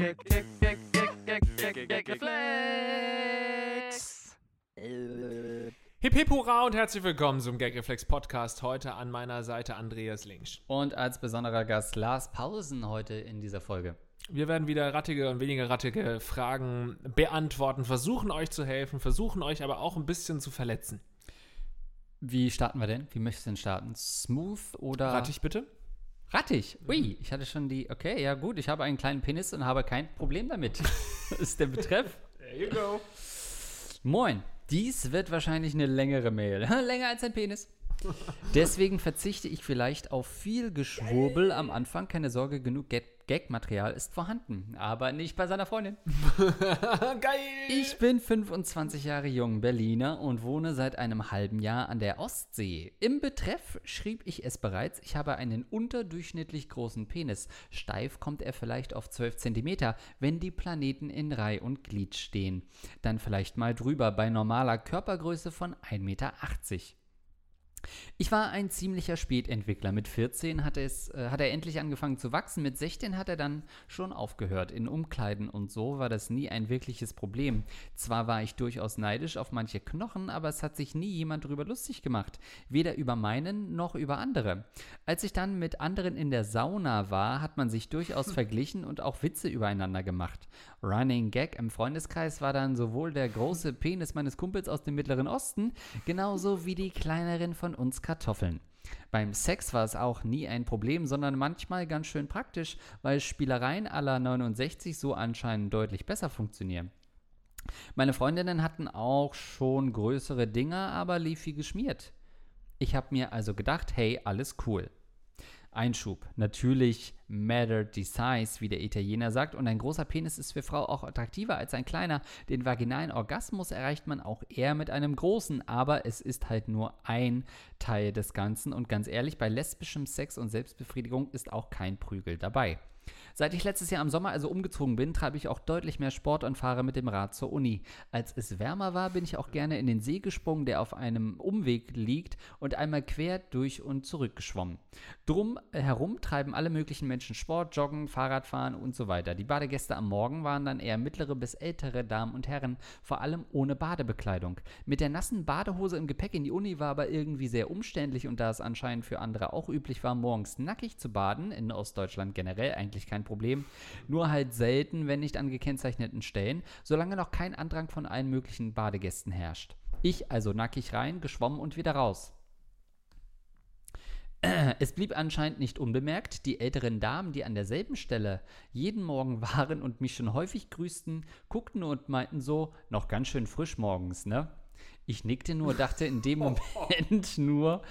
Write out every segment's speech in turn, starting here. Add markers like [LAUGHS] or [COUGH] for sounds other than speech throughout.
Gag, Gag, Gag, Gag, Gag, Gag, Gag, Reflex. Hip hip hurra und herzlich willkommen zum Gagreflex Podcast. Heute an meiner Seite Andreas Links. Und als besonderer Gast Lars Pausen heute in dieser Folge. Wir werden wieder rattige und weniger rattige Fragen beantworten, versuchen euch zu helfen, versuchen euch aber auch ein bisschen zu verletzen. Wie starten wir denn? Wie möchtest du denn starten? Smooth oder. Rattig bitte? Rattig. Ui, ich hatte schon die. Okay, ja gut, ich habe einen kleinen Penis und habe kein Problem damit. [LAUGHS] ist der Betreff. There you go. Moin. Dies wird wahrscheinlich eine längere Mail. [LAUGHS] Länger als ein Penis. [LAUGHS] Deswegen verzichte ich vielleicht auf viel Geschwurbel am Anfang. Keine Sorge, genug Gag- Gag-Material ist vorhanden. Aber nicht bei seiner Freundin. [LAUGHS] Geil! Ich bin 25 Jahre jung, Berliner und wohne seit einem halben Jahr an der Ostsee. Im Betreff schrieb ich es bereits, ich habe einen unterdurchschnittlich großen Penis. Steif kommt er vielleicht auf 12 cm, wenn die Planeten in Reih und Glied stehen. Dann vielleicht mal drüber bei normaler Körpergröße von 1,80 Meter. Ich war ein ziemlicher Spätentwickler. Mit 14 hat, es, äh, hat er endlich angefangen zu wachsen. Mit 16 hat er dann schon aufgehört. In Umkleiden und so war das nie ein wirkliches Problem. Zwar war ich durchaus neidisch auf manche Knochen, aber es hat sich nie jemand darüber lustig gemacht. Weder über meinen noch über andere. Als ich dann mit anderen in der Sauna war, hat man sich durchaus [LAUGHS] verglichen und auch Witze übereinander gemacht. Running Gag im Freundeskreis war dann sowohl der große Penis meines Kumpels aus dem Mittleren Osten, genauso wie die kleineren von uns Kartoffeln. Beim Sex war es auch nie ein Problem, sondern manchmal ganz schön praktisch, weil Spielereien aller 69 so anscheinend deutlich besser funktionieren. Meine Freundinnen hatten auch schon größere Dinger, aber lief wie geschmiert. Ich habe mir also gedacht, hey, alles cool. Einschub. Natürlich matter the size, wie der Italiener sagt, und ein großer Penis ist für Frau auch attraktiver als ein kleiner. Den vaginalen Orgasmus erreicht man auch eher mit einem großen, aber es ist halt nur ein Teil des Ganzen und ganz ehrlich, bei lesbischem Sex und Selbstbefriedigung ist auch kein Prügel dabei. Seit ich letztes Jahr im Sommer also umgezogen bin, treibe ich auch deutlich mehr Sport und fahre mit dem Rad zur Uni. Als es wärmer war, bin ich auch gerne in den See gesprungen, der auf einem Umweg liegt, und einmal quer durch und zurück geschwommen. Drum herum treiben alle möglichen Menschen Sport, Joggen, Fahrradfahren und so weiter. Die Badegäste am Morgen waren dann eher mittlere bis ältere Damen und Herren, vor allem ohne Badebekleidung. Mit der nassen Badehose im Gepäck in die Uni war aber irgendwie sehr umständlich und da es anscheinend für andere auch üblich war, morgens nackig zu baden, in Ostdeutschland generell eigentlich kein Problem, nur halt selten, wenn nicht an gekennzeichneten Stellen, solange noch kein Andrang von allen möglichen Badegästen herrscht. Ich also nackig rein, geschwommen und wieder raus. [CLEARS THROAT] Es blieb anscheinend nicht unbemerkt. Die älteren Damen, die an derselben Stelle jeden Morgen waren und mich schon häufig grüßten, guckten und meinten so, noch ganz schön frisch morgens, ne? Ich nickte nur, dachte in dem [LAUGHS] Moment nur,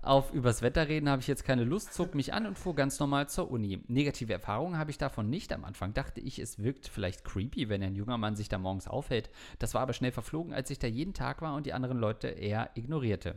auf übers Wetter reden habe ich jetzt keine Lust, zog mich an und fuhr ganz normal zur Uni. Negative Erfahrungen habe ich davon nicht. Am Anfang dachte ich, es wirkt vielleicht creepy, wenn ein junger Mann sich da morgens aufhält. Das war aber schnell verflogen, als ich da jeden Tag war und die anderen Leute eher ignorierte.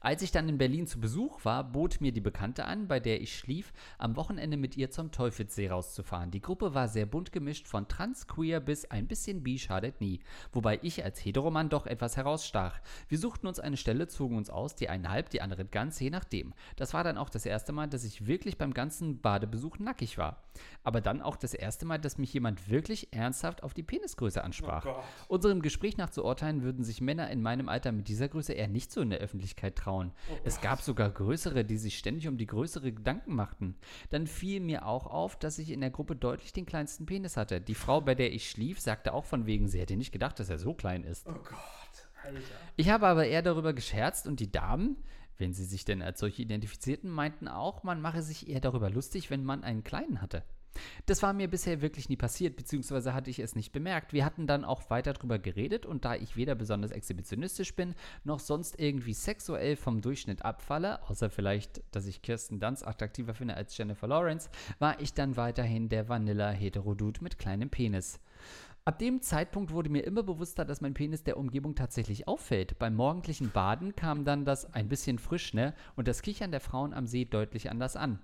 Als ich dann in Berlin zu Besuch war, bot mir die Bekannte an, bei der ich schlief, am Wochenende mit ihr zum Teufelssee rauszufahren. Die Gruppe war sehr bunt gemischt, von trans, queer bis ein bisschen bi schadet nie. Wobei ich als Heteromann doch etwas herausstach. Wir suchten uns eine Stelle, zogen uns aus, die einen halb, die anderen ganz, je nachdem. Das war dann auch das erste Mal, dass ich wirklich beim ganzen Badebesuch nackig war. Aber dann auch das erste Mal, dass mich jemand wirklich ernsthaft auf die Penisgröße ansprach. Oh. Unserem Gespräch nach zu urteilen, würden sich Männer in meinem Alter mit dieser Größe eher nicht so in der Öffentlichkeit trauen. es gab sogar größere, die sich ständig um die größere Gedanken machten. Dann fiel mir auch auf, dass ich in der Gruppe deutlich den kleinsten Penis hatte. Die Frau, bei der ich schlief, sagte auch von wegen, sie hätte nicht gedacht, dass er so klein ist. Oh Gott, Alter. Ich habe aber eher darüber gescherzt und die Damen, wenn sie sich denn als solche identifizierten, meinten auch, man mache sich eher darüber lustig, wenn man einen kleinen hatte. Das war mir bisher wirklich nie passiert, beziehungsweise hatte ich es nicht bemerkt. Wir hatten dann auch weiter drüber geredet und da ich weder besonders exhibitionistisch bin, noch sonst irgendwie sexuell vom Durchschnitt abfalle, außer vielleicht, dass ich Kirsten Dunst attraktiver finde als Jennifer Lawrence, war ich dann weiterhin der Vanilla-Heterodude mit kleinem Penis. Ab dem Zeitpunkt wurde mir immer bewusster, dass mein Penis der Umgebung tatsächlich auffällt. Beim morgendlichen Baden kam dann das ein bisschen frisch, ne? Und das Kichern der Frauen am See deutlich anders an.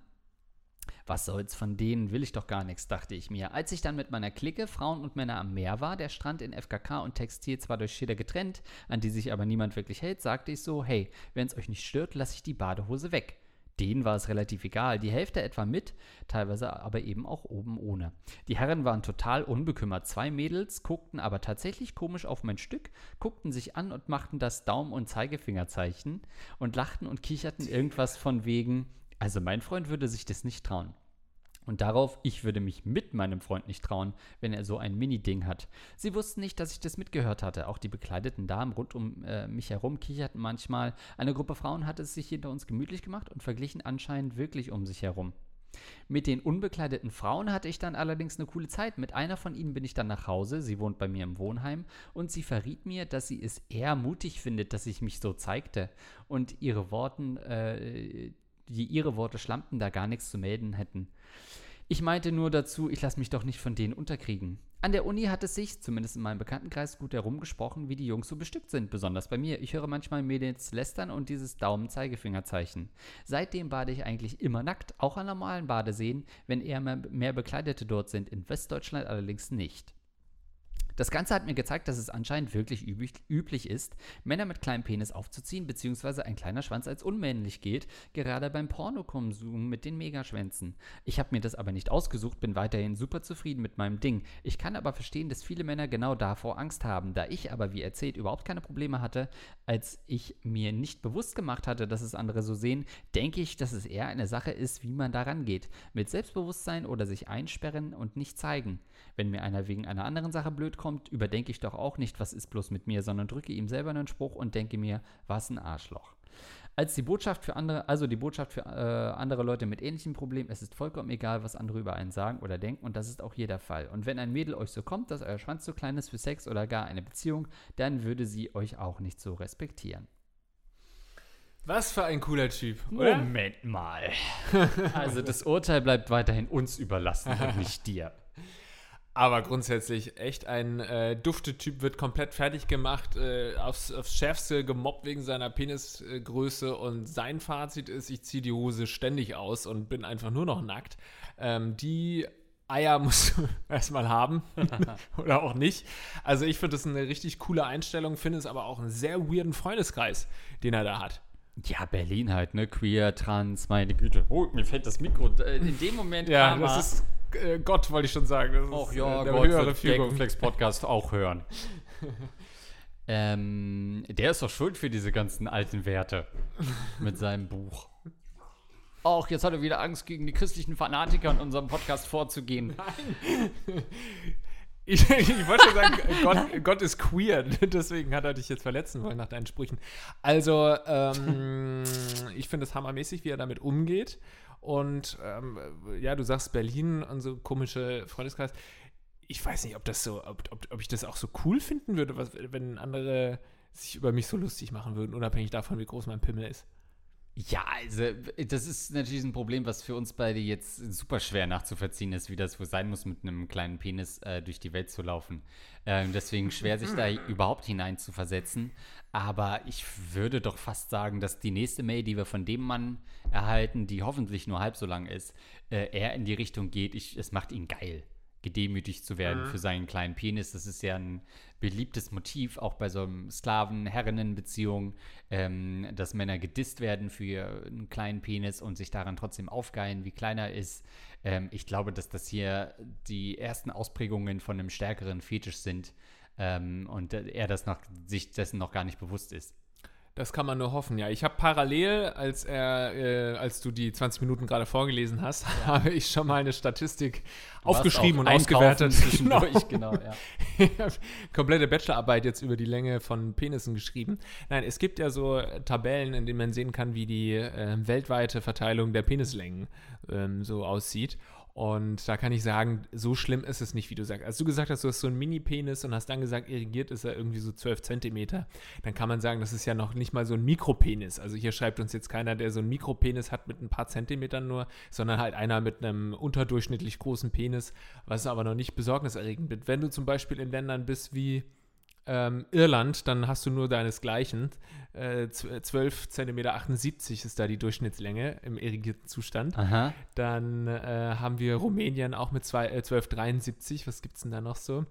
Was soll's, von denen will ich doch gar nichts, dachte ich mir. Als ich dann mit meiner Clique, Frauen und Männer am Meer war, der Strand in FKK und Textil zwar durch Schilder getrennt, an die sich aber niemand wirklich hält, sagte ich so, hey, wenn's euch nicht stört, lasse ich die Badehose weg. Denen war es relativ egal, die Hälfte etwa mit, teilweise aber eben auch oben ohne. Die Herren waren total unbekümmert. Zwei Mädels guckten aber tatsächlich komisch auf mein Stück, guckten sich an und machten das Daumen- und Zeigefingerzeichen und lachten und kicherten irgendwas von wegen, also mein Freund würde sich das nicht trauen. Und darauf, ich würde mich mit meinem Freund nicht trauen, wenn er so ein Mini-Ding hat. Sie wussten nicht, dass ich das mitgehört hatte. Auch die bekleideten Damen rund um äh, mich herum kicherten manchmal. Eine Gruppe Frauen hatte es sich hinter uns gemütlich gemacht und verglichen anscheinend wirklich um sich herum. Mit den unbekleideten Frauen hatte ich dann allerdings eine coole Zeit. Mit einer von ihnen bin ich dann nach Hause. Sie wohnt bei mir im Wohnheim und sie verriet mir, dass sie es eher mutig findet, dass ich mich so zeigte. Und ihre Worten, äh, die ihre Worte schlammten, da gar nichts zu melden hätten. Ich meinte nur dazu, ich lasse mich doch nicht von denen unterkriegen. An der Uni hat es sich, zumindest in meinem Bekanntenkreis, gut herumgesprochen, wie die Jungs so bestückt sind, besonders bei mir. Ich höre manchmal Mädels lästern und dieses Daumen-Zeigefingerzeichen. Seitdem bade ich eigentlich immer nackt, auch an normalen Badeseen, wenn eher mehr, mehr Bekleidete dort sind, in Westdeutschland allerdings nicht. Das Ganze hat mir gezeigt, dass es anscheinend wirklich üblich, üblich ist, Männer mit kleinem Penis aufzuziehen, beziehungsweise ein kleiner Schwanz als unmännlich geht, gerade beim Pornokonsum mit den Megaschwänzen. Ich habe mir das aber nicht ausgesucht, bin weiterhin super zufrieden mit meinem Ding. Ich kann aber verstehen, dass viele Männer genau davor Angst haben. Da ich aber, wie erzählt, überhaupt keine Probleme hatte, als ich mir nicht bewusst gemacht hatte, dass es andere so sehen, denke ich, dass es eher eine Sache ist, wie man daran geht. Mit Selbstbewusstsein oder sich einsperren und nicht zeigen. Wenn mir einer wegen einer anderen Sache blöd kommt, überdenke ich doch auch nicht, was ist bloß mit mir, sondern drücke ihm selber einen Spruch und denke mir, was ein Arschloch. Als die Botschaft für andere, also die Botschaft für äh, andere Leute mit ähnlichen Problemen, es ist vollkommen egal, was andere über einen sagen oder denken und das ist auch jeder Fall. Und wenn ein Mädel euch so kommt, dass euer Schwanz zu klein ist für Sex oder gar eine Beziehung, dann würde sie euch auch nicht so respektieren. Was für ein cooler Typ, oder? Moment mal. [LAUGHS] Also das Urteil bleibt weiterhin uns überlassen und nicht dir. Aber grundsätzlich echt ein äh, Duftetyp wird komplett fertig gemacht, äh, aufs, aufs Schärfste gemobbt wegen seiner Penisgröße und sein Fazit ist, ich ziehe die Hose ständig aus und bin einfach nur noch nackt. Ähm, die Eier [LAUGHS] musst du erstmal haben [LAUGHS] oder auch nicht. Also ich finde das eine richtig coole Einstellung, finde es aber auch einen sehr weirden Freundeskreis, den er da hat. Ja, Berlin halt, ne? Queer, trans, meine Güte. Oh, mir fällt das Mikro. Äh, In dem Moment Ja, kam das ist äh, Gott, wollte ich schon sagen. Das Ach ist, ja, äh, der Gott höhere wird Fügung. Gagflex Podcast auch hören. [LAUGHS] ähm, der ist doch schuld für diese ganzen alten Werte mit seinem Buch. Auch jetzt hat er wieder Angst, gegen die christlichen Fanatiker in unserem Podcast vorzugehen. [LAUGHS] Ich, ich wollte schon sagen, Gott, Gott ist queer, [LAUGHS] deswegen hat er dich jetzt verletzen wollen nach deinen Sprüchen. Also, ähm, ich finde es hammermäßig, wie er damit umgeht. Und ähm, ja, du sagst Berlin und so komische Freundeskreis. Ich weiß nicht, ob das so, ob, ob, ob ich das auch so cool finden würde, was, wenn andere sich über mich so lustig machen würden, unabhängig davon, wie groß mein Pimmel ist. Ja, also das ist natürlich ein Problem, was für uns beide jetzt super schwer nachzuvollziehen ist, wie das wohl sein muss, mit einem kleinen Penis äh, durch die Welt zu laufen. Ähm, deswegen schwer, sich da [CLEARS THROAT] überhaupt hinein zu versetzen. Aber ich würde doch fast sagen, dass die nächste Mail, die wir von dem Mann erhalten, die hoffentlich nur halb so lang ist, äh, eher in die Richtung geht, ich, es macht ihn geil, gedemütigt zu werden für seinen kleinen Penis. Das ist ja ein beliebtes Motiv, auch bei so einem Sklaven-Herrinnen-Beziehung, ähm, dass Männer gedisst werden für einen kleinen Penis und sich daran trotzdem aufgeilen, wie kleiner ist. Ähm, ich glaube, dass das hier die ersten Ausprägungen von einem stärkeren Fetisch sind ähm, und er das noch, sich dessen noch gar nicht bewusst ist. Das kann man nur hoffen, ja. Ich habe parallel, als er, äh, als du die 20 Minuten gerade vorgelesen hast, [LAUGHS] habe ich schon mal eine Statistik aufgeschrieben und ausgewertet. Zwischendurch, [LAUGHS] genau, ja. Ich [LAUGHS] habe komplette Bachelorarbeit jetzt über die Länge von Penissen geschrieben. Nein, es gibt ja so Tabellen, in denen man sehen kann, wie die äh, weltweite Verteilung der Penislängen ähm, so aussieht. Und da kann ich sagen, so schlimm ist es nicht, wie du sagst. Als du gesagt hast, du hast so einen Mini-Penis und hast dann gesagt, irrigiert ist er irgendwie so 12 Zentimeter, dann kann man sagen, das ist ja noch nicht mal so ein Mikropenis. Also hier schreibt uns jetzt keiner, der so einen Mikropenis hat mit ein paar Zentimetern nur, sondern halt einer mit einem unterdurchschnittlich großen Penis, was aber noch nicht besorgniserregend wird. Wenn du zum Beispiel in Ländern bist wie ähm, Irland, dann hast du nur deinesgleichen. Äh, zw- 12 Zentimeter 78 ist da die Durchschnittslänge im irrigierten Zustand. Aha. Dann äh, haben wir Rumänien auch mit zwei, äh, 12,73. Was gibt es denn da noch so?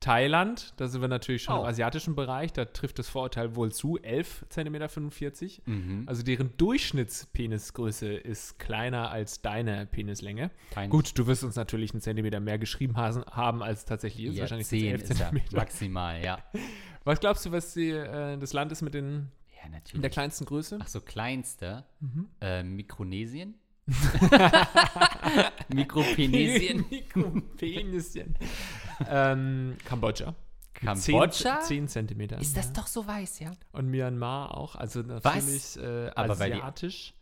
Thailand, da sind wir natürlich schon Oh. im asiatischen Bereich, da trifft das Vorurteil wohl zu, 11 cm 45. Mhm. Also deren Durchschnittspenisgröße ist kleiner als deine Penislänge. Kein Gut, du wirst uns natürlich einen Zentimeter mehr geschrieben haben, als tatsächlich ist. ja, Wahrscheinlich sind es 10 11 ist Zentimeter. maximal, ja. [LAUGHS] Was glaubst du, was die, äh, das Land ist mit den, Ja, in der kleinsten Größe? Ach so, kleinster. Mhm. Äh, Mikronesien? [LAUGHS] Mikropenesien? Mikropenisien. [LAUGHS] ähm, Kambodscha. Kambodscha? 10 Zentimeter. Ist das doch so weiß, ja? Und Myanmar auch, also natürlich äh, Aber weil die- asiatisch.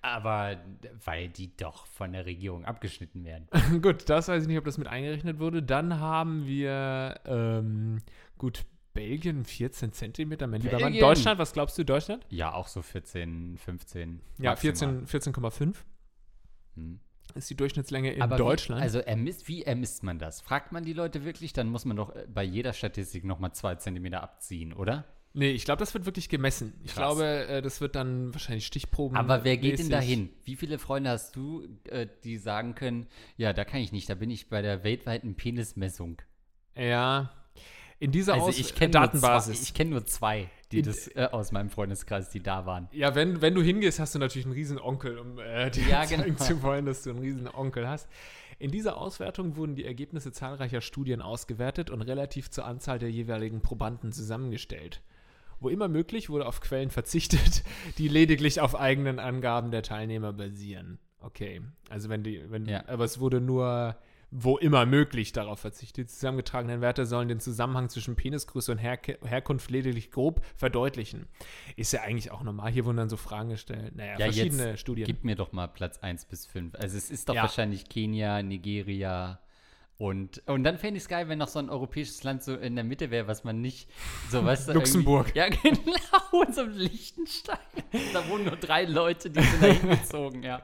Aber weil die doch von der Regierung abgeschnitten werden. [LAUGHS] gut, das weiß ich nicht, ob das mit eingerechnet wurde. Dann haben wir, ähm, gut, Belgien 14 Zentimeter, mein lieber Mann. Deutschland, was glaubst du, Deutschland? Ja, auch so 14, 15. Ja, maximal. 14 14,5 Hm. ist die Durchschnittslänge in Aber Deutschland. Wie, also ermisst, wie ermisst man das? Fragt man die Leute wirklich? Dann muss man doch äh, bei jeder Statistik nochmal zwei Zentimeter abziehen, oder? nee, ich glaube, das wird wirklich gemessen. Ich Krass. glaube, äh, das wird dann wahrscheinlich Stichproben. Aber wer geht denn dahin? Wie viele Freunde hast du, äh, die sagen können, ja, da kann ich nicht, da bin ich bei der weltweiten Penismessung. Ja. In dieser Also Aus ich kenne Datenbasis. Nur zwei, ich kenne nur zwei, die In- das äh, aus meinem Freundeskreis, die da waren. Ja, wenn, wenn du hingehst, hast du natürlich einen riesen Onkel, um äh, dir Ja, [LAUGHS] zeigen genau. zu wollen, dass du einen riesen Onkel hast. In dieser Auswertung wurden die Ergebnisse zahlreicher Studien ausgewertet und relativ zur Anzahl der jeweiligen Probanden zusammengestellt. Wo immer möglich, wurde auf Quellen verzichtet, [LAUGHS] die lediglich auf eigenen Angaben der Teilnehmer basieren. Okay, also wenn die, wenn, Ja. aber es wurde nur, wo immer möglich, darauf verzichtet. Die zusammengetragenen Werte sollen den Zusammenhang zwischen Penisgröße und Herke Herkunft lediglich grob verdeutlichen. Ist ja eigentlich auch normal. Hier wurden dann so Fragen gestellt. Naja, Ja, verschiedene Studien. Gib mir doch mal Platz 1 bis 5. Also es ist doch Ja. wahrscheinlich Kenia, Nigeria und, und dann fände ich es geil, wenn noch so ein europäisches Land so in der Mitte wäre, was man nicht so, du, Luxemburg. Ja, [LAUGHS] genau, und so Liechtenstein. Da wohnen nur drei Leute, die sind da hingezogen, ja.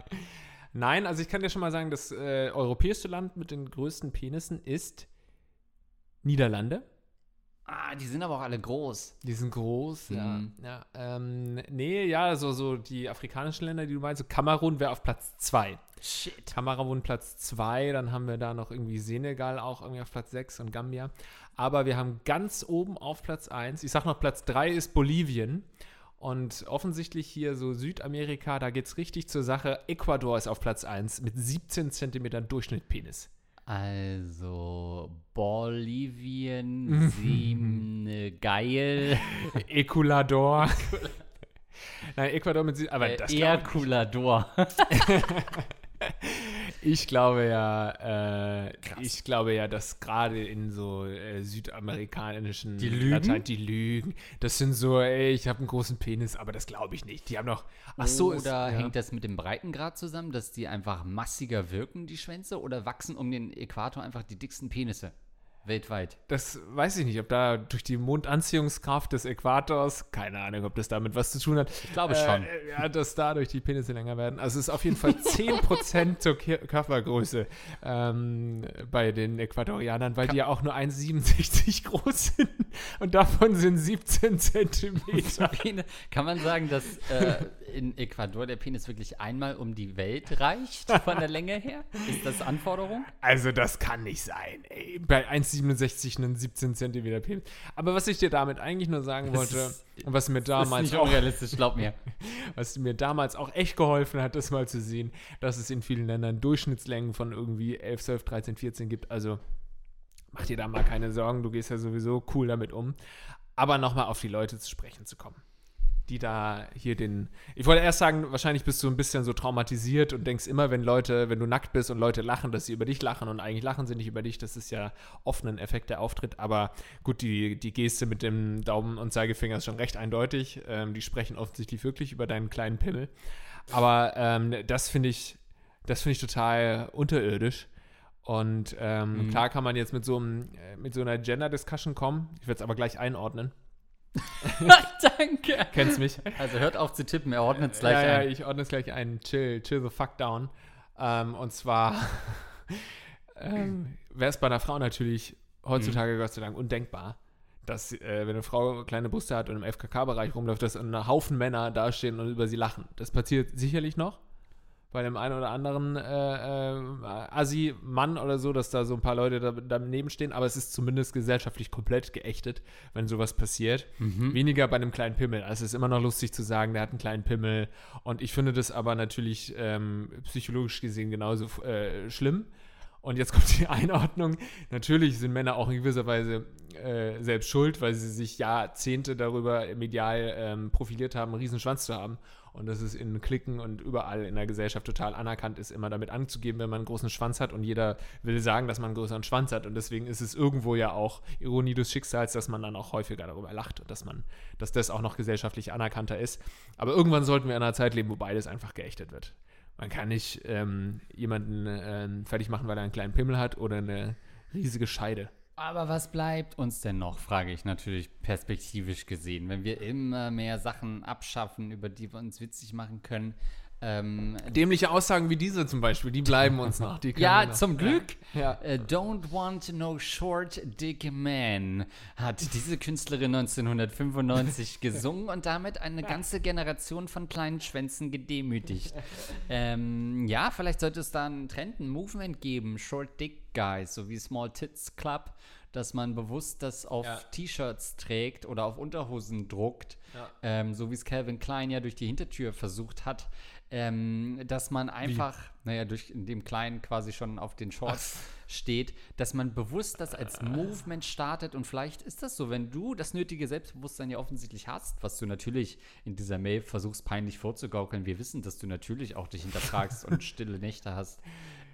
Nein, also ich kann dir schon mal sagen, das äh, europäische Land mit den größten Penissen ist Niederlande. Ah, die sind aber auch alle groß. Die sind groß, ja. Mhm. ja ähm, nee, ja, so, so die afrikanischen Länder, die du meinst, so Kamerun wäre auf Platz 2. Shit. Kamerun Platz 2, dann haben wir da noch irgendwie Senegal auch irgendwie auf Platz 6 und Gambia. Aber wir haben ganz oben auf Platz 1, ich sag noch, Platz 3 ist Bolivien. Und offensichtlich hier so Südamerika, da geht es richtig zur Sache. Ecuador ist auf Platz 1 mit 17 Zentimetern Durchschnittpenis. Also, Bolivien, [LAUGHS] Sieben, geil. [LAUGHS] Ecuador. [LAUGHS] Nein, Ecuador mit sie, aber Äh, das Erkulador. Ich glaube ja, äh, ich glaube ja, dass gerade in so äh, südamerikanischen Die lügen? die lügen. Das sind so, ey, ich habe einen großen Penis, aber das glaube ich nicht. Die haben noch, ach so, oder ist, ja. hängt das mit dem Breitengrad zusammen, dass die einfach massiger wirken, die Schwänze, oder wachsen um den Äquator einfach die dicksten Penisse weltweit? Das weiß ich nicht, ob da durch die Mondanziehungskraft des Äquators, keine Ahnung, ob das damit was zu tun hat. Ich glaube schon. Äh, ja, dass dadurch die Penisse länger werden. Also es ist auf jeden Fall 10% zur Körpergröße ähm, bei den Äquatorianern, weil die ja auch nur 1,67 groß sind und davon sind 17 Zentimeter. Kann man sagen, dass äh, in Ecuador der Penis wirklich einmal um die Welt reicht, von der Länge her? [LAUGHS] Ist das Anforderung? Also das kann nicht sein. Ey. Bei 1,67 einen 17 Zentimeter Penis. Aber was ich dir damit eigentlich nur sagen Das wollte ist- und was mir Das ist damals nicht auch unrealistisch, glaub mir. [LAUGHS] was mir damals auch echt geholfen hat, das mal zu sehen, dass es in vielen Ländern Durchschnittslängen von irgendwie 11, 12, 13, 14 gibt. Also mach dir da mal keine Sorgen, du gehst ja sowieso cool damit um. Aber nochmal auf die Leute zu sprechen zu kommen. Die da hier den. Ich wollte erst sagen, wahrscheinlich bist du ein bisschen so traumatisiert und denkst immer, wenn Leute, wenn du nackt bist und Leute lachen, dass sie über dich lachen und eigentlich lachen sie nicht über dich. Das ist ja oft ein Effekt der Auftritt. Aber gut, die, die Geste mit dem Daumen und Zeigefinger ist schon recht eindeutig. Ähm, die sprechen offensichtlich wirklich über deinen kleinen Pimmel. Aber ähm, das finde ich, das finde ich total unterirdisch. Und ähm, Mhm. klar kann man jetzt mit so, einem, äh, mit so einer Gender-Discussion kommen. Ich werde es aber gleich einordnen. [LAUGHS] Danke. Kennst mich? Also hört auf zu tippen, er ordnet es gleich ja, ja, ein. ich ordne es gleich ein. Chill, chill the fuck down. Ähm, und zwar [LAUGHS] ähm, wäre es bei einer Frau natürlich heutzutage Gott sei Dank undenkbar, dass, äh, wenn eine Frau kleine Brüste hat und im FKK-Bereich rumläuft, dass ein Haufen Männer dastehen und über sie lachen. Das passiert sicherlich noch. Bei dem einen oder anderen äh, äh, Assi-Mann oder so, dass da so ein paar Leute da, daneben stehen, aber es ist zumindest gesellschaftlich komplett geächtet, wenn sowas passiert. Weniger bei einem kleinen Pimmel. Also es ist immer noch lustig zu sagen, der hat einen kleinen Pimmel und ich finde das aber natürlich ähm, psychologisch gesehen genauso äh, schlimm. Und jetzt kommt die [LAUGHS] Einordnung. Natürlich sind Männer auch in gewisser Weise äh, selbst schuld, weil sie sich Jahrzehnte darüber medial ähm, profiliert haben, einen riesen Schwanz zu haben. Und dass es in Klicken und überall in der Gesellschaft total anerkannt ist, immer damit anzugeben, wenn man einen großen Schwanz hat. Und jeder will sagen, dass man einen größeren Schwanz hat. Und deswegen ist es irgendwo ja auch Ironie des Schicksals, dass man dann auch häufiger darüber lacht und dass man, dass das auch noch gesellschaftlich anerkannter ist. Aber irgendwann sollten wir in einer Zeit leben, wo beides einfach geächtet wird. Man kann nicht ähm, jemanden ähm, fertig machen, weil er einen kleinen Pimmel hat oder eine riesige Scheide. Aber was bleibt uns denn noch, frage ich natürlich perspektivisch gesehen, wenn wir immer mehr Sachen abschaffen, über die wir uns witzig machen können. Ähm, Dämliche Aussagen wie diese zum Beispiel, die bleiben uns noch. Ja, noch. zum Glück. Ja. Äh, Don't Want No Short Dick Man hat diese Künstlerin 1995 [LAUGHS] gesungen und damit eine ganze Generation von kleinen Schwänzen gedemütigt. ähm, ja, vielleicht sollte es da einen Trend, ein Movement geben, Short Dick Guys, so wie Small Tits Club, dass man bewusst das auf Ja. T-Shirts trägt oder auf Unterhosen druckt, Ja. ähm, so wie es Calvin Klein ja durch die Hintertür versucht hat. Ähm, dass man einfach, naja, durch in dem Kleinen quasi schon auf den Shorts steht, dass man bewusst das als Movement startet und vielleicht ist das so, wenn du das nötige Selbstbewusstsein ja offensichtlich hast, was du natürlich in dieser Mail versuchst peinlich vorzugaukeln. Wir wissen, dass du natürlich auch dich hinterfragst und [LAUGHS] stille Nächte hast.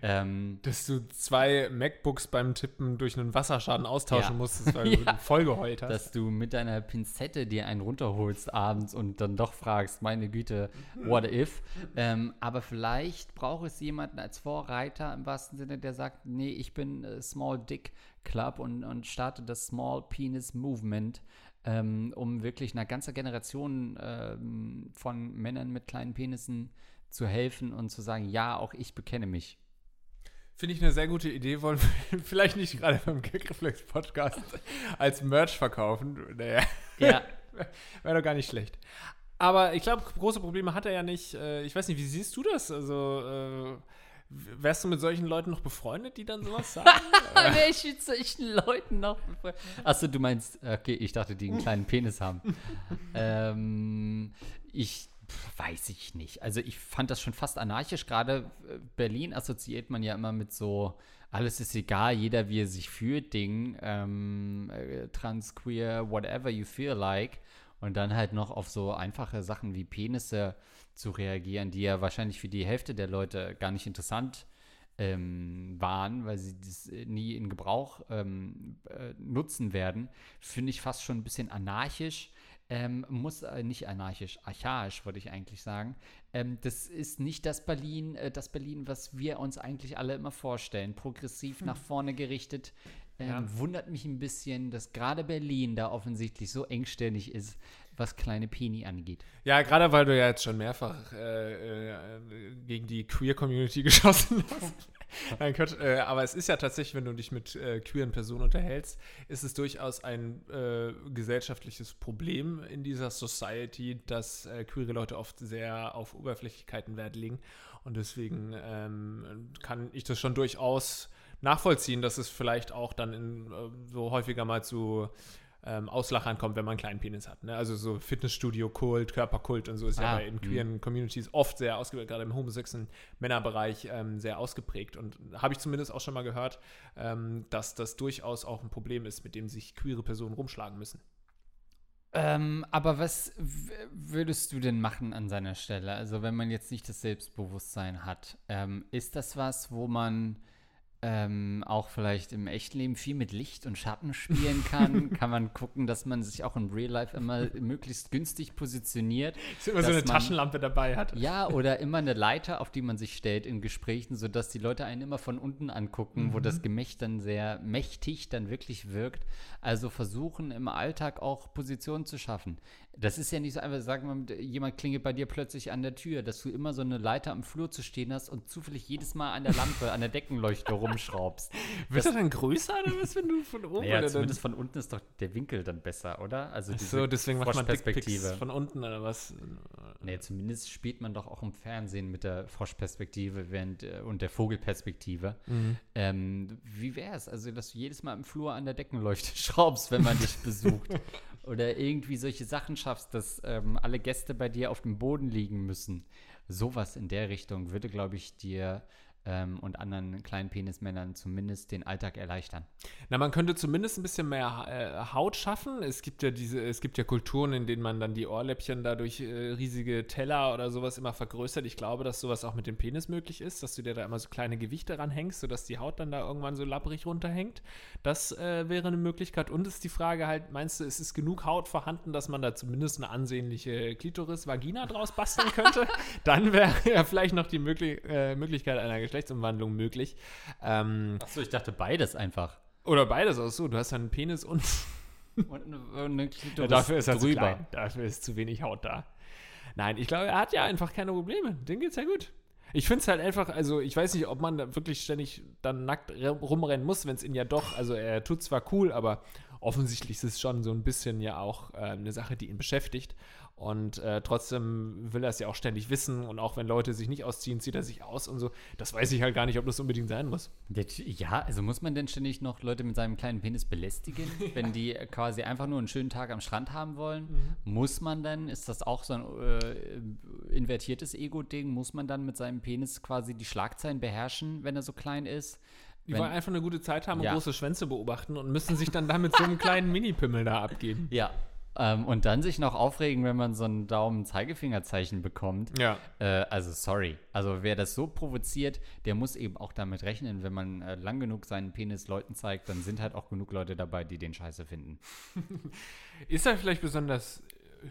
Ähm, Dass du zwei MacBooks beim Tippen durch einen Wasserschaden austauschen Ja. musstest, weil [LAUGHS] Ja. du voll geheult hast. dass du mit deiner Pinzette dir einen runterholst abends und dann doch fragst, meine Güte, what if? Ähm, aber vielleicht braucht es jemanden als Vorreiter im wahrsten Sinne, der sagt, nee, ich bin äh, Small Dick Club und, und starte das Small Penis Movement, ähm, um wirklich einer ganzen Generation ähm, von Männern mit kleinen Penissen zu helfen und zu sagen, ja, auch ich bekenne mich. Finde ich eine sehr gute Idee. Wollen wir [LAUGHS] vielleicht nicht gerade beim Gagreflex-Podcast als Merch verkaufen. Naja, Ja. [LAUGHS] wäre doch gar nicht schlecht. Aber ich glaube, große Probleme hat er ja nicht. Äh, Ich weiß nicht, wie siehst du das? Also, äh, wärst du mit solchen Leuten noch befreundet, die dann sowas sagen? [LAUGHS] Welche solchen Leuten noch? Achso, du meinst, okay, ich dachte, die einen kleinen Penis haben. ähm, ich weiß ich nicht. Also ich fand das schon fast anarchisch. Gerade äh, Berlin assoziiert man ja immer mit so alles ist egal, jeder wie er sich fühlt, Ding, ähm, äh, trans, queer, whatever you feel like. Und dann halt noch auf so einfache Sachen wie Penisse zu reagieren, die ja wahrscheinlich für die Hälfte der Leute gar nicht interessant ähm, waren, weil sie das äh, nie in Gebrauch ähm, äh, nutzen werden, finde ich fast schon ein bisschen anarchisch. Ähm, muss äh, nicht anarchisch, archaisch, würde ich eigentlich sagen. Ähm, das ist nicht das Berlin, äh, das Berlin, was wir uns eigentlich alle immer vorstellen. Progressiv nach vorne gerichtet. Ähm, Ja. Wundert mich ein bisschen, dass gerade Berlin da offensichtlich so engstirnig ist, was kleine Peni angeht. ja, gerade weil du ja jetzt schon mehrfach äh, äh, gegen die Queer-Community [LAUGHS] geschossen hast. [LAUGHS] Nein, Quatsch, äh, aber es ist ja tatsächlich, wenn du dich mit äh, queeren Personen unterhältst, ist es durchaus ein äh, gesellschaftliches Problem in dieser Society, dass äh, queere Leute oft sehr auf Oberflächlichkeiten Wert legen. Und deswegen ähm, kann ich das schon durchaus nachvollziehen, dass es vielleicht auch dann in, äh, so häufiger mal zu ähm, Auslachern kommt, wenn man einen kleinen Penis hat. Ne? Also so Fitnessstudio-Kult, Körperkult und so ist ja Ah, bei in queeren Communities oft sehr ausgeprägt, gerade im homosexuellen Männerbereich ähm, sehr ausgeprägt. Und habe ich zumindest auch schon mal gehört, ähm, dass das durchaus auch ein Problem ist, mit dem sich queere Personen rumschlagen müssen. Ähm, aber was würdest du denn machen an seiner Stelle? Also, wenn man jetzt nicht das Selbstbewusstsein hat, ähm, ist das was, wo man ähm, auch vielleicht im echten Leben viel mit Licht und Schatten spielen kann? [LAUGHS] kann man gucken, dass man sich auch im Real Life immer möglichst günstig positioniert? Dass immer so eine man- Taschenlampe dabei hat. Ja, oder immer eine Leiter, auf die man sich stellt in Gesprächen, sodass die Leute einen immer von unten angucken, wo das Gemächt dann sehr mächtig dann wirklich wirkt. Also versuchen im Alltag auch Positionen zu schaffen. Das ist ja nicht so einfach, sagen wir, mal, jemand klingelt bei dir plötzlich an der Tür, dass du immer so eine Leiter am Flur zu stehen hast und zufällig jedes Mal an der Lampe, an der Deckenleuchte rumschraubst. [LAUGHS] Wird er dann größer oder was, wenn du von oben [LAUGHS] Naja, oder zumindest von unten ist doch der Winkel dann besser, oder? Also dann, diese so, deswegen macht man Froschperspektive. von unten oder was? Nee, zumindest spielt man doch auch im Fernsehen mit der Froschperspektive während, äh, und der Vogelperspektive. Ähm, wie wär's? Also, dass du jedes Mal im Flur an der Deckenleuchte [LAUGHS] schraubst, wenn man dich besucht. Oder irgendwie solche Sachen schaffst, dass ähm, alle Gäste bei dir auf dem Boden liegen müssen. Sowas in der Richtung würde, glaube ich, dir ähm, und anderen kleinen Penismännern zumindest den Alltag erleichtern. Na, man könnte zumindest ein bisschen mehr äh, Haut schaffen. Es gibt ja diese, es gibt ja Kulturen, in denen man dann die Ohrläppchen dadurch äh, riesige Teller oder sowas immer vergrößert. Ich glaube, dass sowas auch mit dem Penis möglich ist, dass du dir da immer so kleine Gewichte ranhängst, sodass die Haut dann da irgendwann so labbrig runterhängt. Das äh, wäre eine Möglichkeit. Und ist die Frage halt, meinst du, es ist genug Haut vorhanden, dass man da zumindest eine ansehnliche Klitoris-Vagina draus basteln könnte? [LAUGHS] dann wäre ja vielleicht noch die Möglich äh, Möglichkeit einer Geschlechtsumwandlung möglich. Ähm, Achso, ich dachte beides einfach. oder beides auch so. Du hast dann einen Penis und [LAUGHS] Und eine, Klitoris ja, dafür ist er zu drüber. klein. Dafür ist zu wenig Haut da. Nein, ich glaube, er hat ja einfach keine Probleme. Dem geht's ja gut. Ich finde es halt einfach, also ich weiß nicht, ob man da wirklich ständig dann nackt re- rumrennen muss, wenn es ihn ja doch, also er tut zwar cool, aber offensichtlich ist es schon so ein bisschen ja auch äh, eine Sache, die ihn beschäftigt. Und äh, trotzdem will er es ja auch ständig wissen. Und auch wenn Leute sich nicht ausziehen, zieht er sich aus und so. Das weiß ich halt gar nicht, ob das unbedingt sein muss. Ja, also muss man denn ständig noch Leute mit seinem kleinen Penis belästigen, [LAUGHS] wenn die quasi einfach nur einen schönen Tag am Strand haben wollen? Muss man dann, ist das auch so ein äh, invertiertes Ego-Ding, muss man dann mit seinem Penis quasi die Schlagzeilen beherrschen, wenn er so klein ist? Die Wenn- wollen einfach eine gute Zeit haben und Ja. große Schwänze beobachten und müssen sich dann damit so einem [LAUGHS] kleinen Mini-Pimmel da abgeben. Ja. Ähm, und dann sich noch aufregen, wenn man so ein Daumen-Zeigefingerzeichen bekommt. Ja. Äh, also sorry. Also wer das so provoziert, der muss eben auch damit rechnen, wenn man äh, lang genug seinen Penis Leuten zeigt, dann sind halt auch genug Leute dabei, die den scheiße finden. [LAUGHS] Ist er vielleicht besonders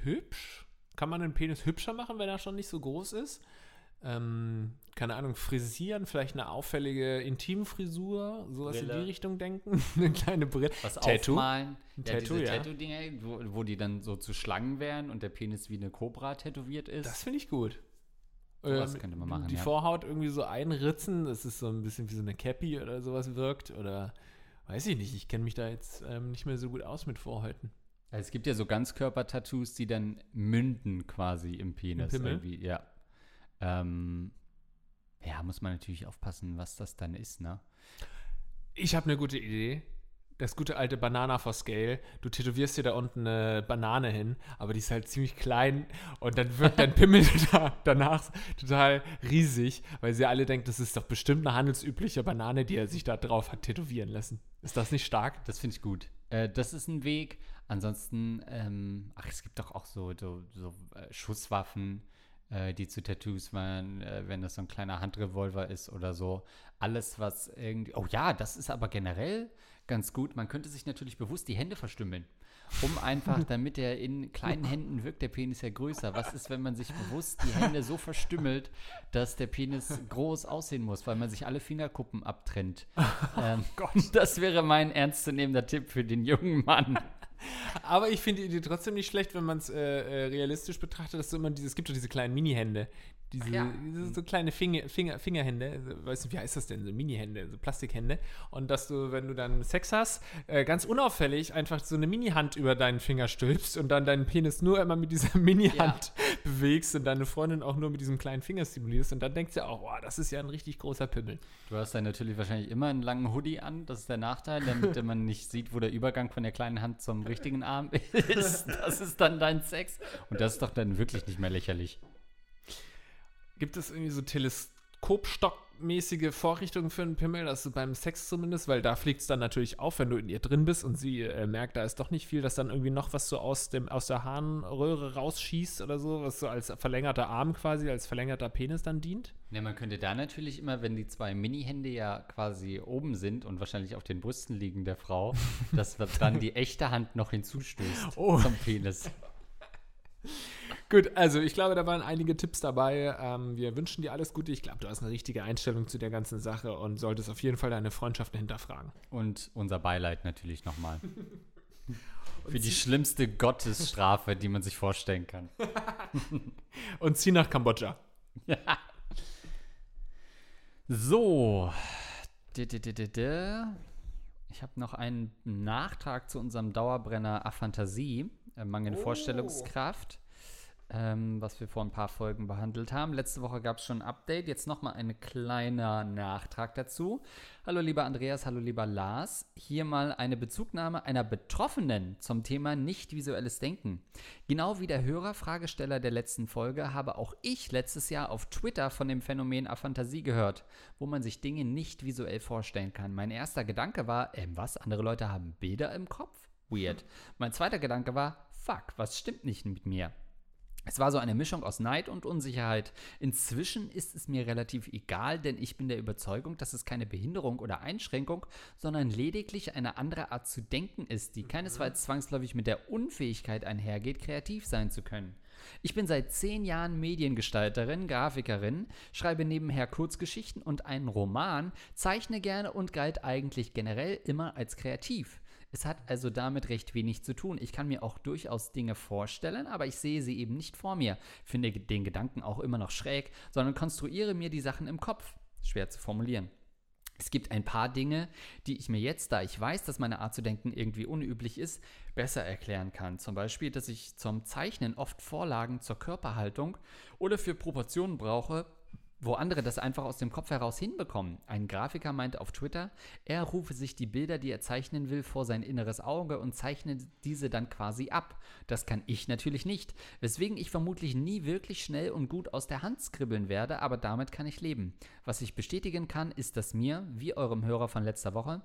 hübsch? Kann man den Penis hübscher machen, wenn er schon nicht so groß ist? Ähm, keine Ahnung, frisieren, vielleicht eine auffällige Intimfrisur, sowas in Brille. die Richtung denken. [LAUGHS] eine kleine Brille. Was Tattoo? aufmalen. Ein ja, Tattoo, diese ja. Tattoo-Dinger, wo, wo die dann so zu Schlangen wären und der Penis wie eine Kobra tätowiert ist. Das finde ich gut. Sowas Ähm, könnte man machen, Die ja. Vorhaut irgendwie so einritzen, dass es so ein bisschen wie so eine Cappy oder sowas wirkt. Oder weiß ich nicht, ich kenne mich da jetzt ähm, nicht mehr so gut aus mit Vorhäuten. Also es gibt ja so Ganzkörper-Tattoos, die dann münden quasi im Penis. Pimmel? irgendwie, ja. Ähm, ja, muss man natürlich aufpassen, was das dann ist, ne? Ich habe eine gute Idee. Das gute alte Banana for Scale. Du tätowierst dir da unten eine Banane hin, aber die ist halt ziemlich klein und dann wirkt dein [LAUGHS] Pimmel da, danach total riesig, weil sie alle denken, das ist doch bestimmt eine handelsübliche Banane, die er sich da drauf hat tätowieren lassen. Ist das nicht stark? Das finde ich gut. Äh, das ist ein Weg. Ansonsten, ähm, ach, es gibt doch auch so, so, so äh, Schusswaffen, äh, die zu Tattoos waren, äh, wenn das so ein kleiner Handrevolver ist oder so. Alles, was irgendwie. Oh ja, das ist aber generell ganz gut. Man könnte sich natürlich bewusst die Hände verstümmeln. Um einfach, [LAUGHS] damit er in kleinen Händen wirkt, der Penis ja größer. Was ist, wenn man sich bewusst die Hände so verstümmelt, dass der Penis groß aussehen muss, weil man sich alle Fingerkuppen abtrennt? [LAUGHS] ähm, [LAUGHS] Das wäre mein ernstzunehmender Tipp für den jungen Mann. Aber ich finde die Idee trotzdem nicht schlecht, wenn man es äh, äh, realistisch betrachtet, dass du immer diese, es gibt doch diese kleinen Mini-Hände. Diese, ja. diese so kleine Finger, Finger, Fingerhände, weißt du, wie heißt das denn? So Mini-Hände, so Plastikhände. Und dass du, wenn du dann Sex hast, äh, ganz unauffällig einfach so eine Mini-Hand über deinen Finger stülpst und dann deinen Penis nur immer mit dieser [LAUGHS] Mini-Hand bewegst und deine Freundin auch nur mit diesem kleinen Finger stimulierst. Und dann denkt sie auch, wow, das ist ja ein richtig großer Pimmel. Du hast dann natürlich wahrscheinlich immer einen langen Hoodie an. Das ist der Nachteil, damit [LAUGHS] man nicht sieht, wo der Übergang von der kleinen Hand zum richtigen Arm [LAUGHS] ist. Das ist dann dein Sex. Und das ist doch dann wirklich nicht mehr lächerlich. Gibt es irgendwie so Teleskopstockmäßige Vorrichtungen für einen Pimmel, dass du beim Sex zumindest, weil da fliegt es dann natürlich auf, wenn du in ihr drin bist und sie äh, merkt, da ist doch nicht viel, dass dann irgendwie noch was so aus, dem, aus der Harnröhre rausschießt oder so, was so als verlängerter Arm quasi, als verlängerter Penis dann dient? Ne, man könnte da natürlich immer, wenn die zwei Mini-Hände ja quasi oben sind und wahrscheinlich auf den Brüsten liegen der Frau, [LAUGHS] dass dann die echte Hand noch hinzustößt Oh. zum Penis. Gut, also ich glaube, da waren einige Tipps dabei. Ähm, wir wünschen dir alles Gute. Ich glaube, du hast eine richtige Einstellung zu der ganzen Sache und solltest auf jeden Fall deine Freundschaften hinterfragen. Und unser Beileid natürlich nochmal. [LAUGHS] Für die schlimmste Gottesstrafe, die man sich vorstellen kann. [LAUGHS] Und zieh nach Kambodscha. So. Ich habe noch einen Nachtrag zu unserem Dauerbrenner Aphantasie, äh, Mangel Oh. Vorstellungskraft. ähm, was wir vor ein paar Folgen behandelt haben. Letzte Woche gab es schon ein Update. Jetzt nochmal ein kleiner Nachtrag dazu. Hallo lieber Andreas, hallo lieber Lars. Hier mal eine Bezugnahme einer Betroffenen zum Thema nicht visuelles Denken. Genau wie der Hörer, Fragesteller der letzten Folge, habe auch ich letztes Jahr auf Twitter von dem Phänomen Aphantasie gehört, wo man sich Dinge nicht visuell vorstellen kann. Mein erster Gedanke war, ähm, was? Andere Leute haben Bilder im Kopf? Weird. Mein zweiter Gedanke war, fuck, was stimmt nicht mit mir? Es war so eine Mischung aus Neid und Unsicherheit. Inzwischen ist es mir relativ egal, denn ich bin der Überzeugung, dass es keine Behinderung oder Einschränkung, sondern lediglich eine andere Art zu denken ist, die keinesfalls zwangsläufig mit der Unfähigkeit einhergeht, kreativ sein zu können. Ich bin seit zehn Jahren Mediengestalterin, Grafikerin, schreibe nebenher Kurzgeschichten und einen Roman, zeichne gerne und galt eigentlich generell immer als kreativ. Es hat also damit recht wenig zu tun. Ich kann mir auch durchaus Dinge vorstellen, aber ich sehe sie eben nicht vor mir, finde den Gedanken auch immer noch schräg, sondern konstruiere mir die Sachen im Kopf. Schwer zu formulieren. Es gibt ein paar Dinge, die ich mir jetzt, da ich weiß, dass meine Art zu denken irgendwie unüblich ist, besser erklären kann. Zum Beispiel, dass ich zum Zeichnen oft Vorlagen zur Körperhaltung oder für Proportionen brauche, wo andere das einfach aus dem Kopf heraus hinbekommen. Ein Grafiker meinte auf Twitter, er rufe sich die Bilder, die er zeichnen will, vor sein inneres Auge und zeichne diese dann quasi ab. Das kann ich natürlich nicht, weswegen ich vermutlich nie wirklich schnell und gut aus der Hand skribbeln werde, aber damit kann ich leben. Was ich bestätigen kann, ist, dass mir, wie eurem Hörer von letzter Woche,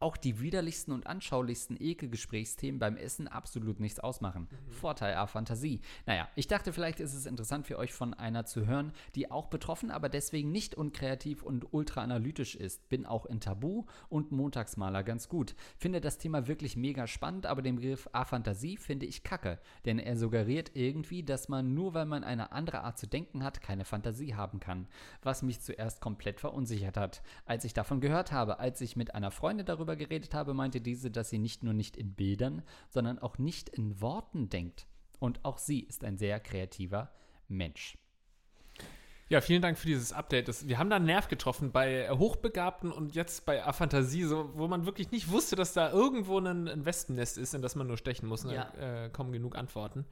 auch die widerlichsten und anschaulichsten Ekelgesprächsthemen beim Essen absolut nichts ausmachen. Mhm. Vorteil A Fantasie. Naja, ich dachte, vielleicht ist es interessant für euch von einer zu hören, die auch betroffen, aber deswegen nicht unkreativ und ultra analytisch ist. Bin auch in Tabu und Montagsmaler ganz gut. Finde das Thema wirklich mega spannend, aber den Begriff A-Fantasie finde ich kacke, denn er suggeriert irgendwie, dass man nur weil man eine andere Art zu denken hat, keine Fantasie haben kann. Was mich zuerst komplett verunsichert hat, als ich davon gehört habe, als ich mit einer Freundin darüber geredet habe, meinte diese, dass sie nicht nur nicht in Bildern, sondern auch nicht in Worten denkt. Und auch sie ist ein sehr kreativer Mensch. Ja, vielen Dank für dieses Update. Das, wir haben da einen Nerv getroffen bei Hochbegabten und jetzt bei Aphantasie, so, wo man wirklich nicht wusste, dass da irgendwo ein, ein Wespennest ist, in das man nur stechen muss. Ne? Ja. Äh, kommen genug Antworten.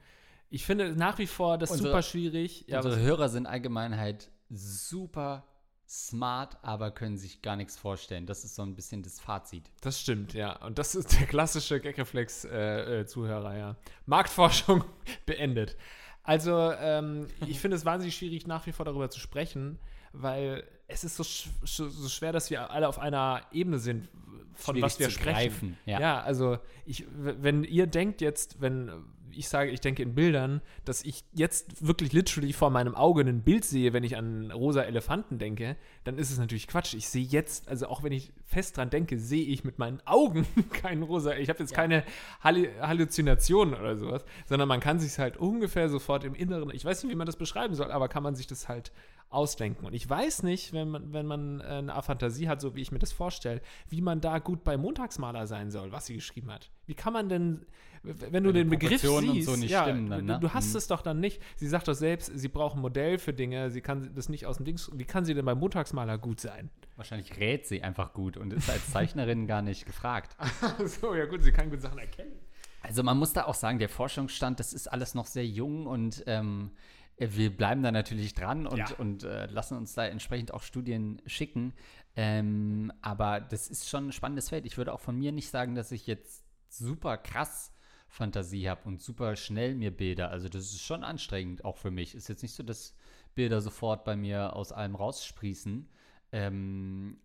Ich finde nach wie vor das unsere, super schwierig. Ja, unsere Hörer sind allgemein halt super smart, aber können sich gar nichts vorstellen. Das ist so ein bisschen das Fazit. Das stimmt, ja. Und das ist der klassische Gagreflex-Zuhörer, äh, ja. Marktforschung [LAUGHS] beendet. Also, ähm, ich finde es wahnsinnig schwierig, nach wie vor darüber zu sprechen, weil es ist so, sch so schwer, dass wir alle auf einer Ebene sind, von schwierig was wir sprechen. Greifen, ja. ja, also ich, wenn ihr denkt jetzt, wenn ich sage, ich denke in Bildern, dass ich jetzt wirklich literally vor meinem Auge ein Bild sehe, wenn ich an rosa Elefanten denke, dann ist es natürlich Quatsch. Ich sehe jetzt, also auch wenn ich fest dran denke, sehe ich mit meinen Augen [LAUGHS] keinen rosa. Ich habe jetzt ja. keine Halluzinationen oder sowas, sondern man kann sich halt ungefähr sofort im Inneren, ich weiß nicht, wie man das beschreiben soll, aber kann man sich das halt ausdenken. Und ich weiß nicht, wenn man, wenn man eine Fantasie hat, so wie ich mir das vorstelle, wie man da gut bei Montagsmaler sein soll, was sie geschrieben hat. Wie kann man denn wenn du den Begriff siehst, so ja, dann, ne? du hast mhm. es doch dann nicht. Sie sagt doch selbst, sie braucht ein Modell für Dinge, sie kann das nicht aus dem Dings. Wie kann sie denn beim Montagsmaler gut sein? Wahrscheinlich rät sie einfach gut und ist als Zeichnerin gar nicht gefragt. [LAUGHS] so, ja gut, sie kann gut Sachen erkennen. Also man muss da auch sagen, der Forschungsstand, das ist alles noch sehr jung und ähm, wir bleiben da natürlich dran und, ja. und äh, lassen uns da entsprechend auch Studien schicken. Ähm, aber das ist schon ein spannendes Feld. Ich würde auch von mir nicht sagen, dass ich jetzt super krass Fantasie habe und super schnell mir Bilder. Also das ist schon anstrengend, auch für mich. Ist jetzt nicht so, dass Bilder sofort bei mir aus allem raussprießen. Ähm,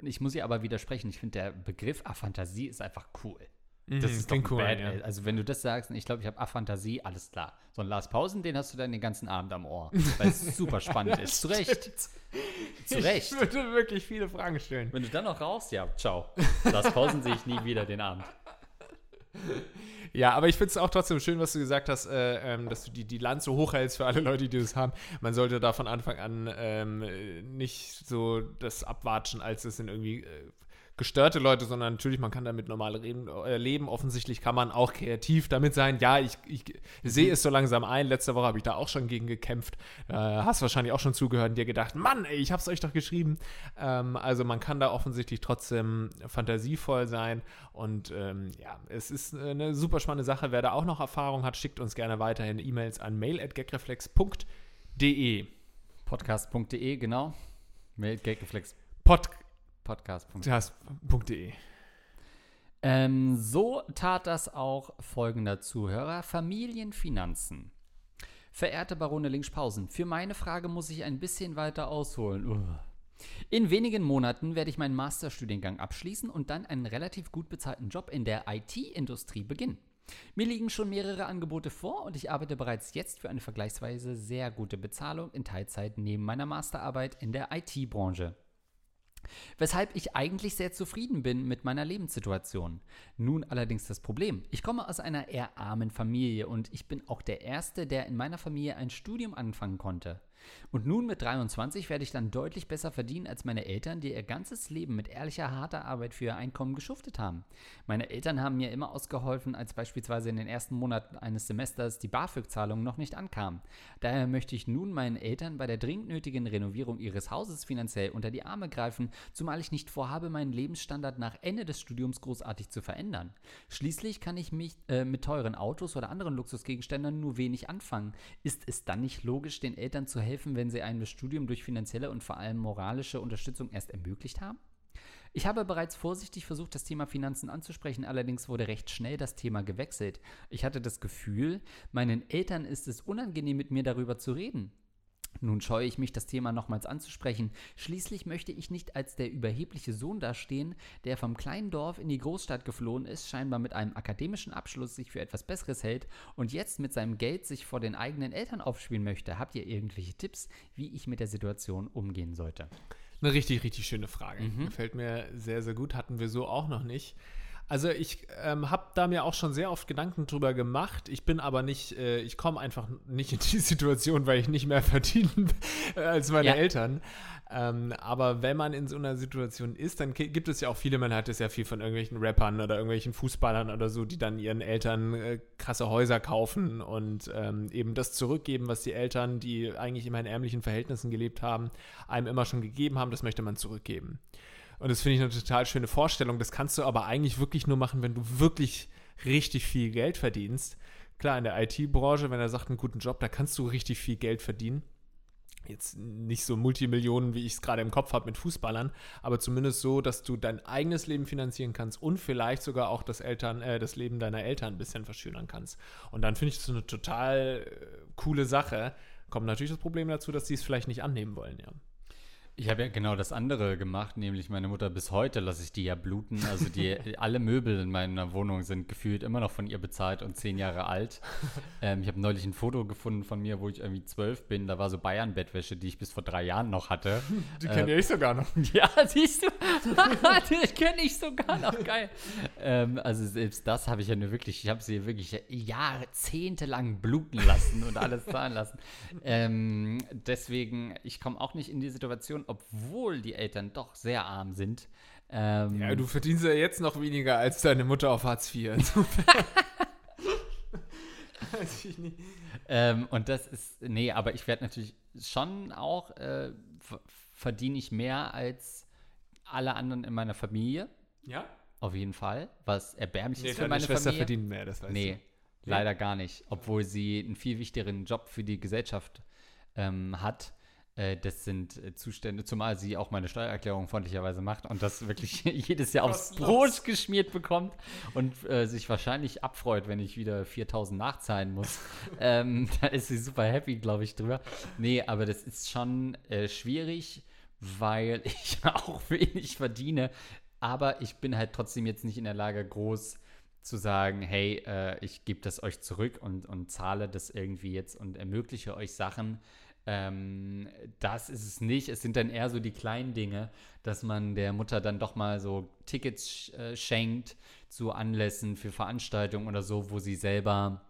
ich muss ihr aber widersprechen. Ich finde, der Begriff Aphantasie ist einfach cool. Das mhm, ist doch cool. Bad, ja. Also, wenn du das sagst, ich glaube, ich habe Aphantasie, alles klar. So ein Lars Pausen, den hast du dann den ganzen Abend am Ohr, weil es [LAUGHS] super spannend ist. Zu Recht. Zu Recht. Ich würde wirklich viele Fragen stellen. Wenn du dann noch rauchst, ja, ciao. Lars Pausen sehe ich nie wieder den Abend. Ja, aber ich finde es auch trotzdem schön, was du gesagt hast, äh, ähm, dass du die, die Lanze hochhältst für alle Leute, die das haben. Man sollte da von Anfang an ähm, nicht so das abwatschen, als es in irgendwie äh, gestörte Leute, sondern natürlich, man kann damit normal reden, äh, leben. Offensichtlich kann man auch kreativ damit sein. Ja, ich, ich sehe es so langsam ein. Letzte Woche habe ich da auch schon gegen gekämpft. Äh, hast wahrscheinlich auch schon zugehört und dir gedacht, Mann, ey, ich habe es euch doch geschrieben. Ähm, also man kann da offensichtlich trotzdem fantasievoll sein. Und ähm, ja, es ist eine super spannende Sache. Wer da auch noch Erfahrung hat, schickt uns gerne weiterhin E-Mails an mail.gagreflex.de. Podcast.de, genau. Mail Gagreflex Pod Podcast.de. Ähm, so tat das auch folgender Zuhörer: Familienfinanzen. Verehrte Barone Linkspausen, für meine Frage muss ich ein bisschen weiter ausholen. Uah. In wenigen Monaten werde ich meinen Masterstudiengang abschließen und dann einen relativ gut bezahlten Job in der IT-Industrie beginnen. Mir liegen schon mehrere Angebote vor und ich arbeite bereits jetzt für eine vergleichsweise sehr gute Bezahlung in Teilzeit neben meiner Masterarbeit in der IT-Branche. Weshalb ich eigentlich sehr zufrieden bin mit meiner Lebenssituation. Nun allerdings das Problem. Ich komme aus einer eher armen Familie und ich bin auch der Erste, der in meiner Familie ein Studium anfangen konnte. Und nun mit 23 werde ich dann deutlich besser verdienen als meine Eltern, die ihr ganzes Leben mit ehrlicher, harter Arbeit für ihr Einkommen geschuftet haben. Meine Eltern haben mir immer ausgeholfen, als beispielsweise in den ersten Monaten eines Semesters die BAföG-Zahlung noch nicht ankam. Daher möchte ich nun meinen Eltern bei der dringend nötigen Renovierung ihres Hauses finanziell unter die Arme greifen, zumal ich nicht vorhabe, meinen Lebensstandard nach Ende des Studiums großartig zu verändern. Schließlich kann ich mich äh, mit teuren Autos oder anderen Luxusgegenständen nur wenig anfangen. Ist es dann nicht logisch, den Eltern zu helfen, wenn sie einem das Studium durch finanzielle und vor allem moralische Unterstützung erst ermöglicht haben? Ich habe bereits vorsichtig versucht, das Thema Finanzen anzusprechen, allerdings wurde recht schnell das Thema gewechselt. Ich hatte das Gefühl, meinen Eltern ist es unangenehm, mit mir darüber zu reden. Nun scheue ich mich, das Thema nochmals anzusprechen. Schließlich möchte ich nicht als der überhebliche Sohn dastehen, der vom kleinen Dorf in die Großstadt geflohen ist, scheinbar mit einem akademischen Abschluss sich für etwas Besseres hält und jetzt mit seinem Geld sich vor den eigenen Eltern aufspielen möchte. Habt ihr irgendwelche Tipps, wie ich mit der Situation umgehen sollte? Eine richtig, richtig schöne Frage. Gefällt mir sehr, sehr gut. Hatten wir so auch noch nicht. Also ich ähm, habe da mir auch schon sehr oft Gedanken drüber gemacht. Ich bin aber nicht, äh, ich komme einfach nicht in die [LAUGHS] Situation, weil ich nicht mehr verdiene als meine Ja. Eltern. Ähm, aber wenn man in so einer Situation ist, dann gibt es ja auch viele, man hat es ja viel von irgendwelchen Rappern oder irgendwelchen Fußballern oder so, die dann ihren Eltern äh, krasse Häuser kaufen und ähm, eben das zurückgeben, was die Eltern, die eigentlich immer in ärmlichen Verhältnissen gelebt haben, einem immer schon gegeben haben, das möchte man zurückgeben. Und das finde ich eine total schöne Vorstellung. Das kannst du aber eigentlich wirklich nur machen, wenn du wirklich richtig viel Geld verdienst. Klar, in der IT-Branche, wenn er sagt, einen guten Job, da kannst du richtig viel Geld verdienen. Jetzt nicht so Multimillionen, wie ich es gerade im Kopf habe mit Fußballern, aber zumindest so, dass du dein eigenes Leben finanzieren kannst und vielleicht sogar auch das Eltern, äh, das Leben deiner Eltern ein bisschen verschönern kannst. Und dann finde ich das eine total äh, coole Sache. Kommt natürlich das Problem dazu, dass sie es vielleicht nicht annehmen wollen, ja. Ich habe ja genau das andere gemacht, nämlich meine Mutter bis heute lasse ich die ja bluten. Also die [LAUGHS] alle Möbel in meiner Wohnung sind gefühlt immer noch von ihr bezahlt und zehn Jahre alt. [LAUGHS] Ähm, ich habe neulich ein Foto gefunden von mir, wo ich irgendwie zwölf bin. Da war so Bayern-Bettwäsche, die ich bis vor drei Jahren noch hatte. [LAUGHS] Die Äh, kenne ich sogar noch. Ja, siehst du, das kenne ich sogar noch, geil. Ähm, also selbst das habe ich ja nur wirklich, ich habe sie wirklich jahrzehntelang bluten lassen und alles zahlen lassen. Ähm, deswegen, ich komme auch nicht in die Situation, obwohl die Eltern doch sehr arm sind. Ähm, Ja, du verdienst ja jetzt noch weniger als deine Mutter auf Hartz IV. Nicht. [LAUGHS] Ähm, und das ist, nee, aber ich werde natürlich schon auch, äh, ver- verdiene ich mehr als alle anderen in meiner Familie, Ja? auf jeden Fall, was erbärmlich Nee, ist für meine Schwester Familie. verdient mehr, das weißt Nee, leider gar nicht. Obwohl sie einen viel wichtigeren Job für die Gesellschaft ähm, hat. Äh, das sind äh, Zustände, zumal sie auch meine Steuererklärung freundlicherweise macht und das wirklich [LAUGHS] jedes Jahr aufs. Brot geschmiert bekommt und äh, sich wahrscheinlich abfreut, wenn ich wieder 4000 nachzahlen muss. [LAUGHS] ähm, [LAUGHS] da ist sie super happy, glaube ich, drüber. Nee, aber das ist schon äh, schwierig, weil ich auch wenig verdiene. Aber ich bin halt trotzdem jetzt nicht in der Lage, groß zu sagen, hey, äh, ich gebe das euch zurück und, und zahle das irgendwie jetzt und ermögliche euch Sachen. Ähm, das ist es nicht. Es sind dann eher so die kleinen Dinge, dass man der Mutter dann doch mal so Tickets sch äh, schenkt zu Anlässen für Veranstaltungen oder so, wo sie selber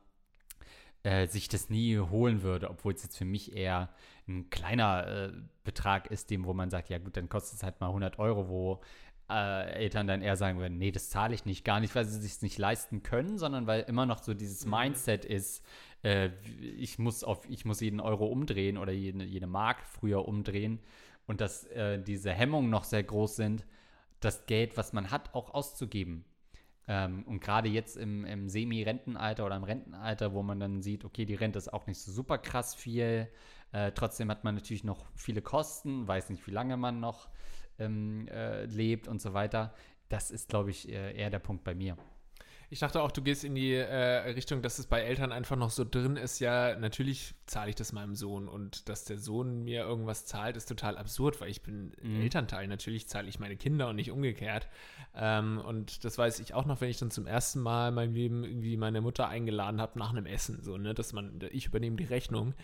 äh, sich das nie holen würde, obwohl es jetzt für mich eher ein kleiner äh, Betrag ist, dem, wo man sagt, ja gut, dann kostet es halt mal 100 Euro, wo äh, Eltern dann eher sagen würden, nee, das zahle ich nicht, gar nicht, weil sie es sich nicht leisten können, sondern weil immer noch so dieses Mindset ist, äh, ich, muss auf, ich muss jeden Euro umdrehen oder jede, jede Mark früher umdrehen und dass äh, diese Hemmungen noch sehr groß sind, das Geld, was man hat, auch auszugeben. Ähm, und gerade jetzt im, im Semi-Rentenalter oder im Rentenalter, wo man dann sieht, okay, die Rente ist auch nicht so super krass viel. Äh, trotzdem hat man natürlich noch viele Kosten, weiß nicht, wie lange man noch ähm, äh, lebt und so weiter. Das ist, glaube ich, äh, eher der Punkt bei mir. Ich dachte auch, du gehst in die äh, Richtung, dass es bei Eltern einfach noch so drin ist, ja, natürlich zahle ich das meinem Sohn und dass der Sohn mir irgendwas zahlt, ist total absurd, weil ich bin Mhm. Elternteil. Natürlich zahle ich meine Kinder und nicht umgekehrt. Ähm, und das weiß ich auch noch, wenn ich dann zum ersten Mal in meinem Leben irgendwie meine Mutter eingeladen habe nach einem Essen, so, ne, dass man, ich übernehme die Rechnung.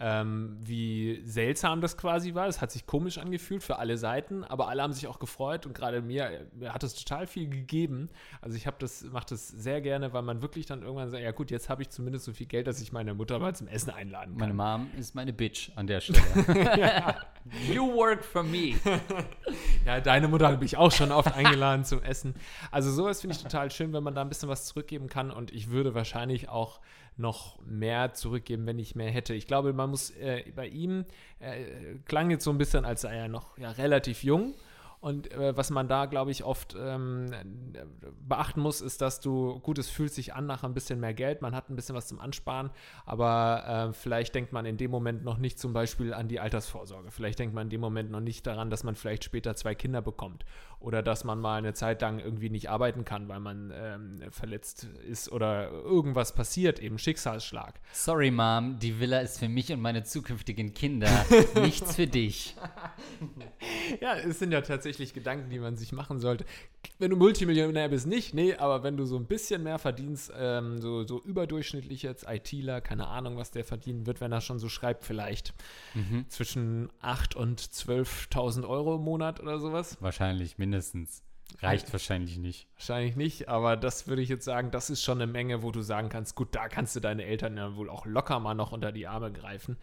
Ähm, wie seltsam das quasi war. Es hat sich komisch angefühlt für alle Seiten, aber alle haben sich auch gefreut und gerade mir, mir hat es total viel gegeben. Also ich habe das, mache das sehr gerne, weil man wirklich dann irgendwann sagt, ja gut, jetzt habe ich zumindest so viel Geld, dass ich meine Mutter mal zum Essen einladen kann. Meine Mom ist meine Bitch an der [LAUGHS] Stelle. [LAUGHS] You work for me. [LAUGHS] Ja, deine Mutter habe ich auch schon oft eingeladen zum Essen. Also sowas finde ich total schön, wenn man da ein bisschen was zurückgeben kann und ich würde wahrscheinlich auch noch mehr zurückgeben, wenn ich mehr hätte. Ich glaube, man muss äh, bei ihm äh, klang jetzt so ein bisschen, als sei er noch ja, relativ jung. Und äh, was man da, glaube ich, oft ähm, beachten muss, ist, dass du, gut, es fühlt sich an nach ein bisschen mehr Geld, man hat ein bisschen was zum Ansparen, aber äh, vielleicht denkt man in dem Moment noch nicht zum Beispiel an die Altersvorsorge. Vielleicht denkt man in dem Moment noch nicht daran, dass man vielleicht später zwei Kinder bekommt oder dass man mal eine Zeit lang irgendwie nicht arbeiten kann, weil man ähm, verletzt ist oder irgendwas passiert, eben Schicksalsschlag. Sorry, Mom, die Villa ist für mich und meine zukünftigen Kinder. [LAUGHS] Nichts für dich. [LAUGHS] Ja, es sind ja tatsächlich Gedanken, die man sich machen sollte. Wenn du Multimillionär bist, nicht, nee, aber wenn du so ein bisschen mehr verdienst, ähm, so, so überdurchschnittlich jetzt ITler, keine Ahnung, was der verdienen wird, wenn er schon so schreibt, vielleicht zwischen 8.000 und 12.000 Euro im Monat oder sowas. Wahrscheinlich mindestens. Reicht wahrscheinlich nicht. Wahrscheinlich nicht, aber das würde ich jetzt sagen, das ist schon eine Menge, wo du sagen kannst, gut, da kannst du deine Eltern ja wohl auch locker mal noch unter die Arme greifen.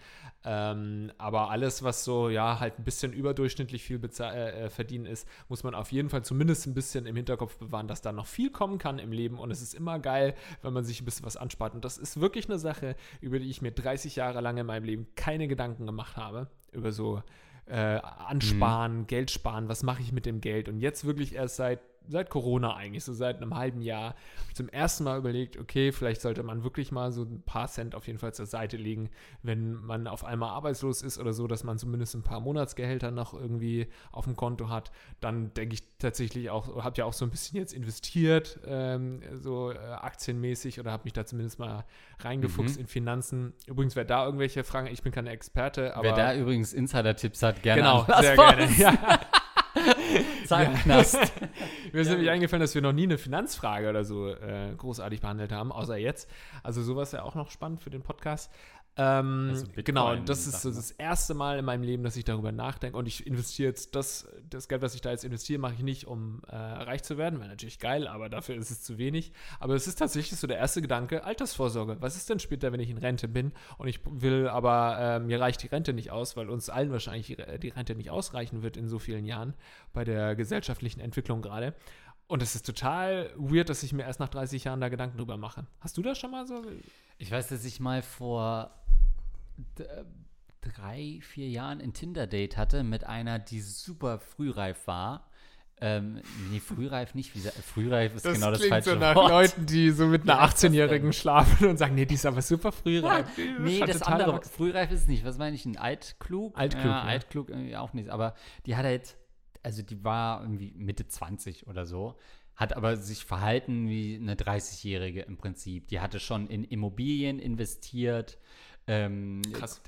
Ähm, aber alles, was so, ja, halt ein bisschen überdurchschnittlich viel äh, äh, verdienen ist, muss man auf jeden Fall zumindest ein bisschen im Hinterkopf bewahren, dass da noch viel kommen kann im Leben und es ist immer geil, wenn man sich ein bisschen was anspart. Und das ist wirklich eine Sache, über die ich mir 30 Jahre lang in meinem Leben keine Gedanken gemacht habe. Über so äh, ansparen, Geld sparen, was mache ich mit dem Geld? Und jetzt wirklich erst seit, seit Corona eigentlich, so seit einem halben Jahr, zum ersten Mal überlegt, okay, vielleicht sollte man wirklich mal so ein paar Cent auf jeden Fall zur Seite legen, wenn man auf einmal arbeitslos ist oder so, dass man zumindest ein paar Monatsgehälter noch irgendwie auf dem Konto hat. Dann denke ich tatsächlich auch, habe ja auch so ein bisschen jetzt investiert, ähm, so äh, aktienmäßig oder habe mich da zumindest mal reingefuchst Mhm. in Finanzen. Übrigens, wer da irgendwelche Fragen, ich bin keine Experte, aber Wer da übrigens Insider-Tipps hat, gerne Genau, sehr gerne. Ja. [LAUGHS] [LAUGHS] Zack, Knast. [LAUGHS] Mir ist nämlich eingefallen, dass wir noch nie eine Finanzfrage oder so äh, großartig behandelt haben, außer jetzt. Also sowas ja auch noch spannend für den Podcast. Ähm, Also genau, und das ist das erste Mal in meinem Leben, dass ich darüber nachdenke. Und ich investiere jetzt das, das Geld, was ich da jetzt investiere, mache ich nicht, um äh, reich zu werden. Wäre natürlich geil, aber dafür ist es zu wenig. Aber es ist tatsächlich so der erste Gedanke, Altersvorsorge. Was ist denn später, wenn ich in Rente bin? Und ich will aber, äh, mir reicht die Rente nicht aus, weil uns allen wahrscheinlich die, die Rente nicht ausreichen wird in so vielen Jahren bei der gesellschaftlichen Entwicklung gerade. Und es ist total weird, dass ich mir erst nach 30 Jahren da Gedanken drüber mache. Hast du das schon mal so? Ich weiß, dass ich mal vor d- drei, vier Jahren ein Tinder-Date hatte mit einer, die super frühreif war. Ähm, nee, frühreif nicht. Wie, frühreif ist genau das falsche Wort. Leuten, die so mit einer Wie heißt das 18-Jährigen schlafen und sagen, nee, die ist aber super frühreif. [LAUGHS] Nee, das andere, frühreif ist nicht. Was meine ich? Ein altklug? Altklug, Ja, ja. altklug irgendwie auch nicht. Aber die hat halt, also die war irgendwie Mitte 20 oder so, hat aber sich verhalten wie eine 30-Jährige im Prinzip. Die hatte schon in Immobilien investiert, ähm,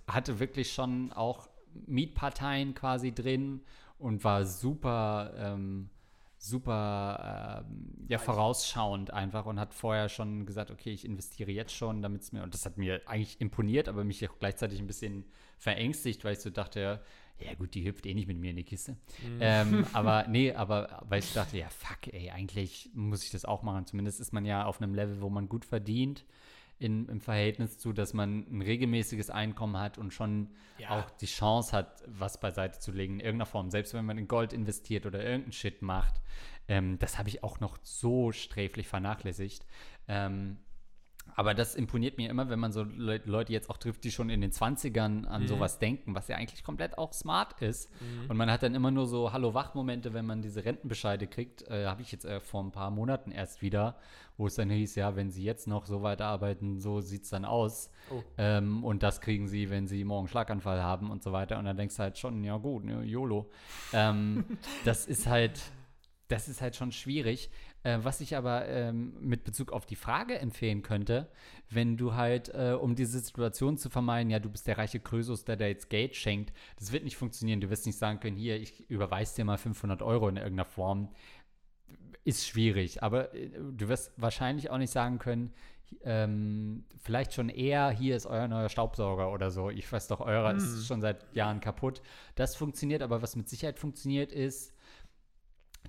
hatte wirklich schon auch Mietparteien quasi drin und war super, ähm, super ähm, ja, vorausschauend einfach und hat vorher schon gesagt, okay, ich investiere jetzt schon, damit es mir, und das hat mir eigentlich imponiert, aber mich auch gleichzeitig ein bisschen verängstigt, weil ich so dachte, ja gut, die hüpft eh nicht mit mir in die Kiste. Ähm, [LAUGHS] aber nee, aber weil ich dachte, ja fuck, ey, eigentlich muss ich das auch machen. Zumindest ist man ja auf einem Level, wo man gut verdient. in, im Verhältnis zu, dass man ein regelmäßiges Einkommen hat und schon Ja. auch die Chance hat, was beiseite zu legen in irgendeiner Form. Selbst wenn man in Gold investiert oder irgendeinen Shit macht. Ähm, das habe ich auch noch so sträflich vernachlässigt. Ähm, aber das imponiert mir immer, wenn man so Le Leute jetzt auch trifft, die schon in den 20ern an Mhm. sowas denken, was ja eigentlich komplett auch smart ist. Und man hat dann immer nur so Hallo-Wach-Momente, wenn man diese Rentenbescheide kriegt. Äh, Habe ich jetzt äh, vor ein paar Monaten erst wieder, wo es dann hieß, ja, wenn sie jetzt noch so weiterarbeiten, so sieht es dann aus. Oh. Ähm, und das kriegen sie, wenn sie morgen Schlaganfall haben und so weiter. Und dann denkst du halt schon, ja gut, ne, YOLO. ähm, [LAUGHS] das ist halt, das ist halt schon schwierig. Äh, was ich aber ähm, mit Bezug auf die Frage empfehlen könnte, wenn du halt, äh, um diese Situation zu vermeiden, ja, du bist der reiche Krösus, der da jetzt Geld schenkt, das wird nicht funktionieren. Du wirst nicht sagen können, hier, ich überweise dir mal 500 Euro in irgendeiner Form. Ist schwierig, aber äh, du wirst wahrscheinlich auch nicht sagen können, ähm, vielleicht schon eher, hier ist euer neuer Staubsauger oder so. Ich weiß doch, eurer ist schon seit Jahren kaputt. Das funktioniert, aber was mit Sicherheit funktioniert, ist,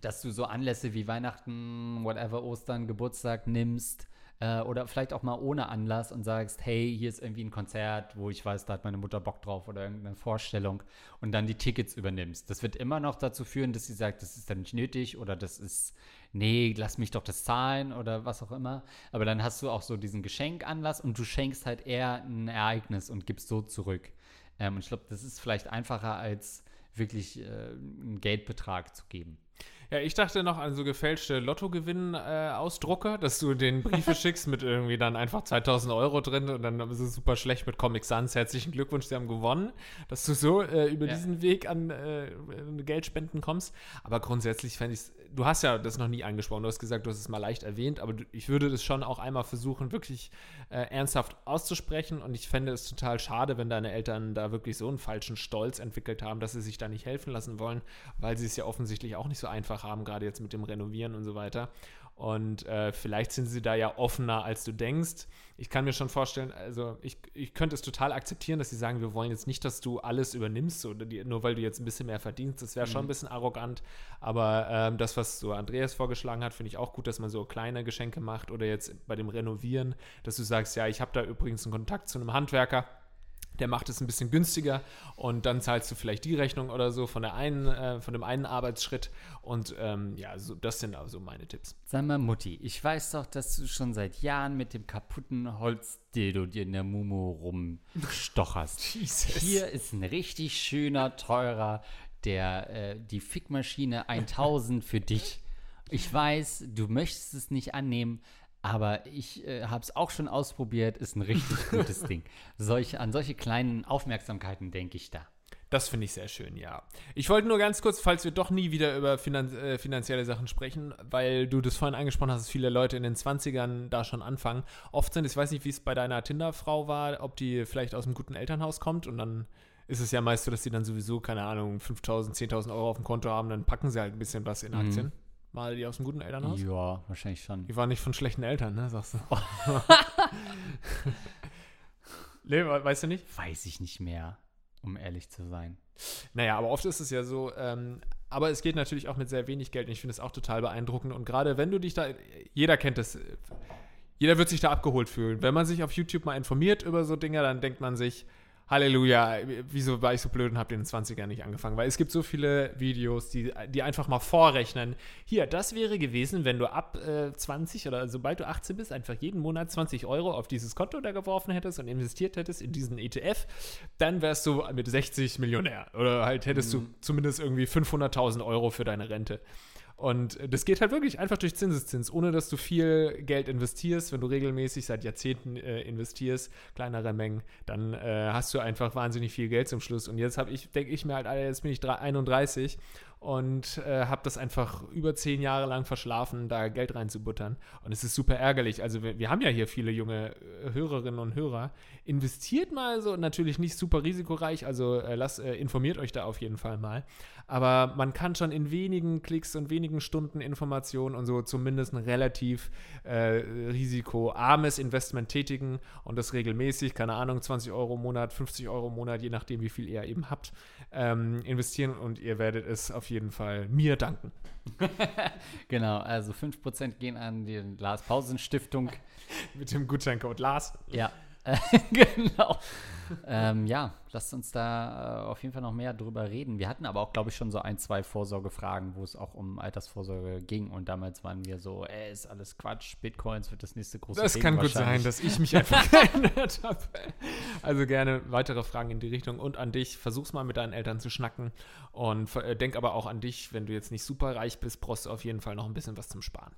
dass du so Anlässe wie Weihnachten, whatever, Ostern, Geburtstag nimmst äh, oder vielleicht auch mal ohne Anlass und sagst, hey, hier ist irgendwie ein Konzert, wo ich weiß, da hat meine Mutter Bock drauf oder irgendeine Vorstellung und dann die Tickets übernimmst. Das wird immer noch dazu führen, dass sie sagt, das ist dann nicht nötig oder das ist, nee, lass mich doch das zahlen oder was auch immer. Aber dann hast du auch so diesen Geschenkanlass und du schenkst halt eher ein Ereignis und gibst so zurück. Ähm, und ich glaube, das ist vielleicht einfacher als wirklich äh, einen Geldbetrag zu geben. Ja, ich dachte noch an so gefälschte Lottogewinn-Ausdrucke, dass du den Briefe [LAUGHS] schickst mit irgendwie dann einfach 2000 Euro drin und dann ist es super schlecht mit Comic Sans. Herzlichen Glückwunsch, Sie haben gewonnen, dass du so äh, über Ja. diesen Weg an äh, Geldspenden kommst. Aber grundsätzlich fände ich du hast ja das noch nie angesprochen, du hast gesagt, du hast es mal leicht erwähnt, aber ich würde das schon auch einmal versuchen, wirklich äh, ernsthaft auszusprechen und ich fände es total schade, wenn deine Eltern da wirklich so einen falschen Stolz entwickelt haben, dass sie sich da nicht helfen lassen wollen, weil sie es ja offensichtlich auch nicht so einfach haben, gerade jetzt mit dem Renovieren und so weiter. Und äh, vielleicht sind sie da ja offener, als du denkst. Ich kann mir schon vorstellen, also ich, ich könnte es total akzeptieren, dass sie sagen, wir wollen jetzt nicht, dass du alles übernimmst, oder die, nur weil du jetzt ein bisschen mehr verdienst. Das wäre schon ein bisschen arrogant. Aber ähm, das, was so Andreas vorgeschlagen hat, finde ich auch gut, dass man so kleine Geschenke macht oder jetzt bei dem Renovieren, dass du sagst, ja, ich habe da übrigens einen Kontakt zu einem Handwerker der macht es ein bisschen günstiger und dann zahlst du vielleicht die Rechnung oder so von der einen, äh, von dem einen Arbeitsschritt und ähm, ja, so, das sind also meine Tipps. Sag mal, Mutti, ich weiß doch, dass du schon seit Jahren mit dem kaputten Holzdildo dir in der Mumu rumstocherst. [LAUGHS] Hier ist ein richtig schöner, teurer, der, äh, die Fickmaschine 1000 für dich. Ich weiß, du möchtest es nicht annehmen, aber ich äh, habe es auch schon ausprobiert, ist ein richtig [LAUGHS] gutes Ding. Solch, an solche kleinen Aufmerksamkeiten denke ich da. Das finde ich sehr schön, ja. Ich wollte nur ganz kurz, falls wir doch nie wieder über finan äh, finanzielle Sachen sprechen, weil du das vorhin angesprochen hast, dass viele Leute in den 20ern da schon anfangen. Oft sind, ich weiß nicht, wie es bei deiner Tinder-Frau war, ob die vielleicht aus einem guten Elternhaus kommt und dann ist es ja meist so, dass die dann sowieso, keine Ahnung, 5.000, 10.000 Euro auf dem Konto haben, dann packen sie halt ein bisschen was in Mhm. Mal die aus einem guten Elternhaus? Ja, wahrscheinlich schon. Die waren nicht von schlechten Eltern, ne, sagst du. [LAUGHS] nee, we- weißt du nicht? Weiß ich nicht mehr, um ehrlich zu sein. Naja, aber oft ist es ja so, ähm, aber es geht natürlich auch mit sehr wenig Geld und ich finde es auch total beeindruckend. Und gerade wenn du dich da, jeder kennt das, jeder wird sich da abgeholt fühlen. Wenn man sich auf YouTube mal informiert über so Dinge, dann denkt man sich, Halleluja, wieso war ich so blöd und habe in den 20ern nicht angefangen? Weil es gibt so viele Videos, die, die einfach mal vorrechnen. Hier, das wäre gewesen, wenn du ab äh, 20 oder sobald du 18 bist, einfach jeden Monat 20 Euro auf dieses Konto da geworfen hättest und investiert hättest in diesen ETF, dann wärst du mit 60 Millionär. Oder halt hättest du zumindest irgendwie 500.000 Euro für deine Rente. Und das geht halt wirklich einfach durch Zinseszins, ohne dass du viel Geld investierst. Wenn du regelmäßig seit Jahrzehnten äh, investierst, kleinere Mengen, dann äh, hast du einfach wahnsinnig viel Geld zum Schluss. Und jetzt habe ich, denke ich mir halt, jetzt bin ich drei- 31 und äh, habe das einfach über zehn Jahre lang verschlafen, da Geld reinzubuttern. Und es ist super ärgerlich. Also wir, wir haben ja hier viele junge äh, Hörerinnen und Hörer. Investiert mal so, natürlich nicht super risikoreich, also äh, lasst, äh, informiert euch da auf jeden Fall mal. Aber man kann schon in wenigen Klicks und wenigen Stunden Informationen und so zumindest ein relativ äh, risikoarmes Investment tätigen und das regelmäßig, keine Ahnung, 20 Euro im Monat, 50 Euro im Monat, je nachdem, wie viel ihr eben habt, ähm, investieren und ihr werdet es auf auf jeden Fall mir danken. [LAUGHS] Genau, also 5% gehen an die Lars Pausen Stiftung. [LAUGHS] Mit dem Gutscheincode Lars. Ja, [LAUGHS] genau. ähm, ja, lasst uns da äh, auf jeden Fall noch mehr drüber reden. Wir hatten aber auch, glaube ich, schon so ein, zwei Vorsorgefragen, wo es auch um Altersvorsorge ging. Und damals waren wir so, ey, ist alles Quatsch, Bitcoins wird das nächste große Das Ding kann gut sein, dass ich mich einfach [LAUGHS] geändert habe. Also gerne weitere Fragen in die Richtung und an dich. Versuch's mal mit deinen Eltern zu schnacken. Und äh, denk aber auch an dich, wenn du jetzt nicht super reich bist, brauchst du auf jeden Fall noch ein bisschen was zum Sparen.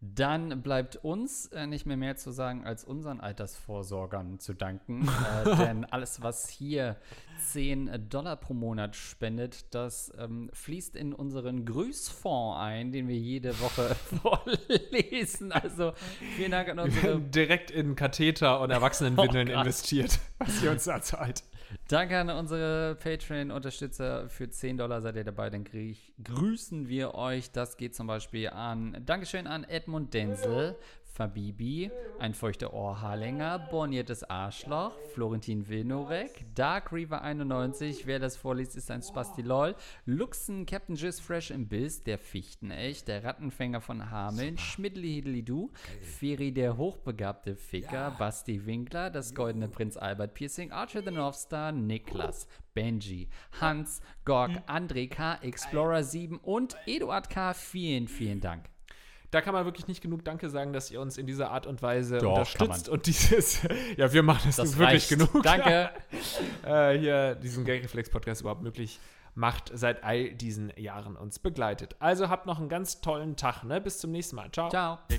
Dann bleibt uns äh, nicht mehr mehr zu sagen, als unseren Altersvorsorgern zu danken. äh, [LAUGHS] denn alles, was hier 10 Dollar pro Monat spendet, das ähm, fließt in unseren Grüßfonds ein, den wir jede Woche [LAUGHS] vorlesen. Also vielen Dank an unsere Direkt in Katheter und Erwachsenenwindeln Oh investiert, was ihr uns da zahlt. Danke an unsere Patreon-Unterstützer. Für 10 Dollar seid ihr dabei, dann grü grüßen wir euch. Das geht zum Beispiel an, Dankeschön an Edmund Denzel, Fabibi, ein feuchter Ohrhaarlänger, borniertes Arschloch, Florentin Wilnorek, Dark Reaver 91, wer das vorliest, ist ein Spasti LOL, Luxen, Captain Jizz Fresh im Biss, der Fichtenecht, der Rattenfänger von Hameln, Schmiddli Hidelidu, Feri der hochbegabte Ficker, Basti Winkler, das goldene Prinz Albert Piercing, Archer the North Star, Niklas, Benji, Hans, Gorg, André K, Explorer 7 und Eduard K. Vielen, vielen Dank. Da kann man wirklich nicht genug Danke sagen, dass ihr uns in dieser Art und Weise Doch, unterstützt und dieses, [LAUGHS] ja, wir machen es Das wirklich reicht. genug. Danke. [LAUGHS] äh, hier diesen Gagreflex-Podcast überhaupt möglich macht, seit all diesen Jahren uns begleitet. Also habt noch einen ganz tollen Tag, ne? Bis zum nächsten Mal. Ciao. Ciao. [LAUGHS]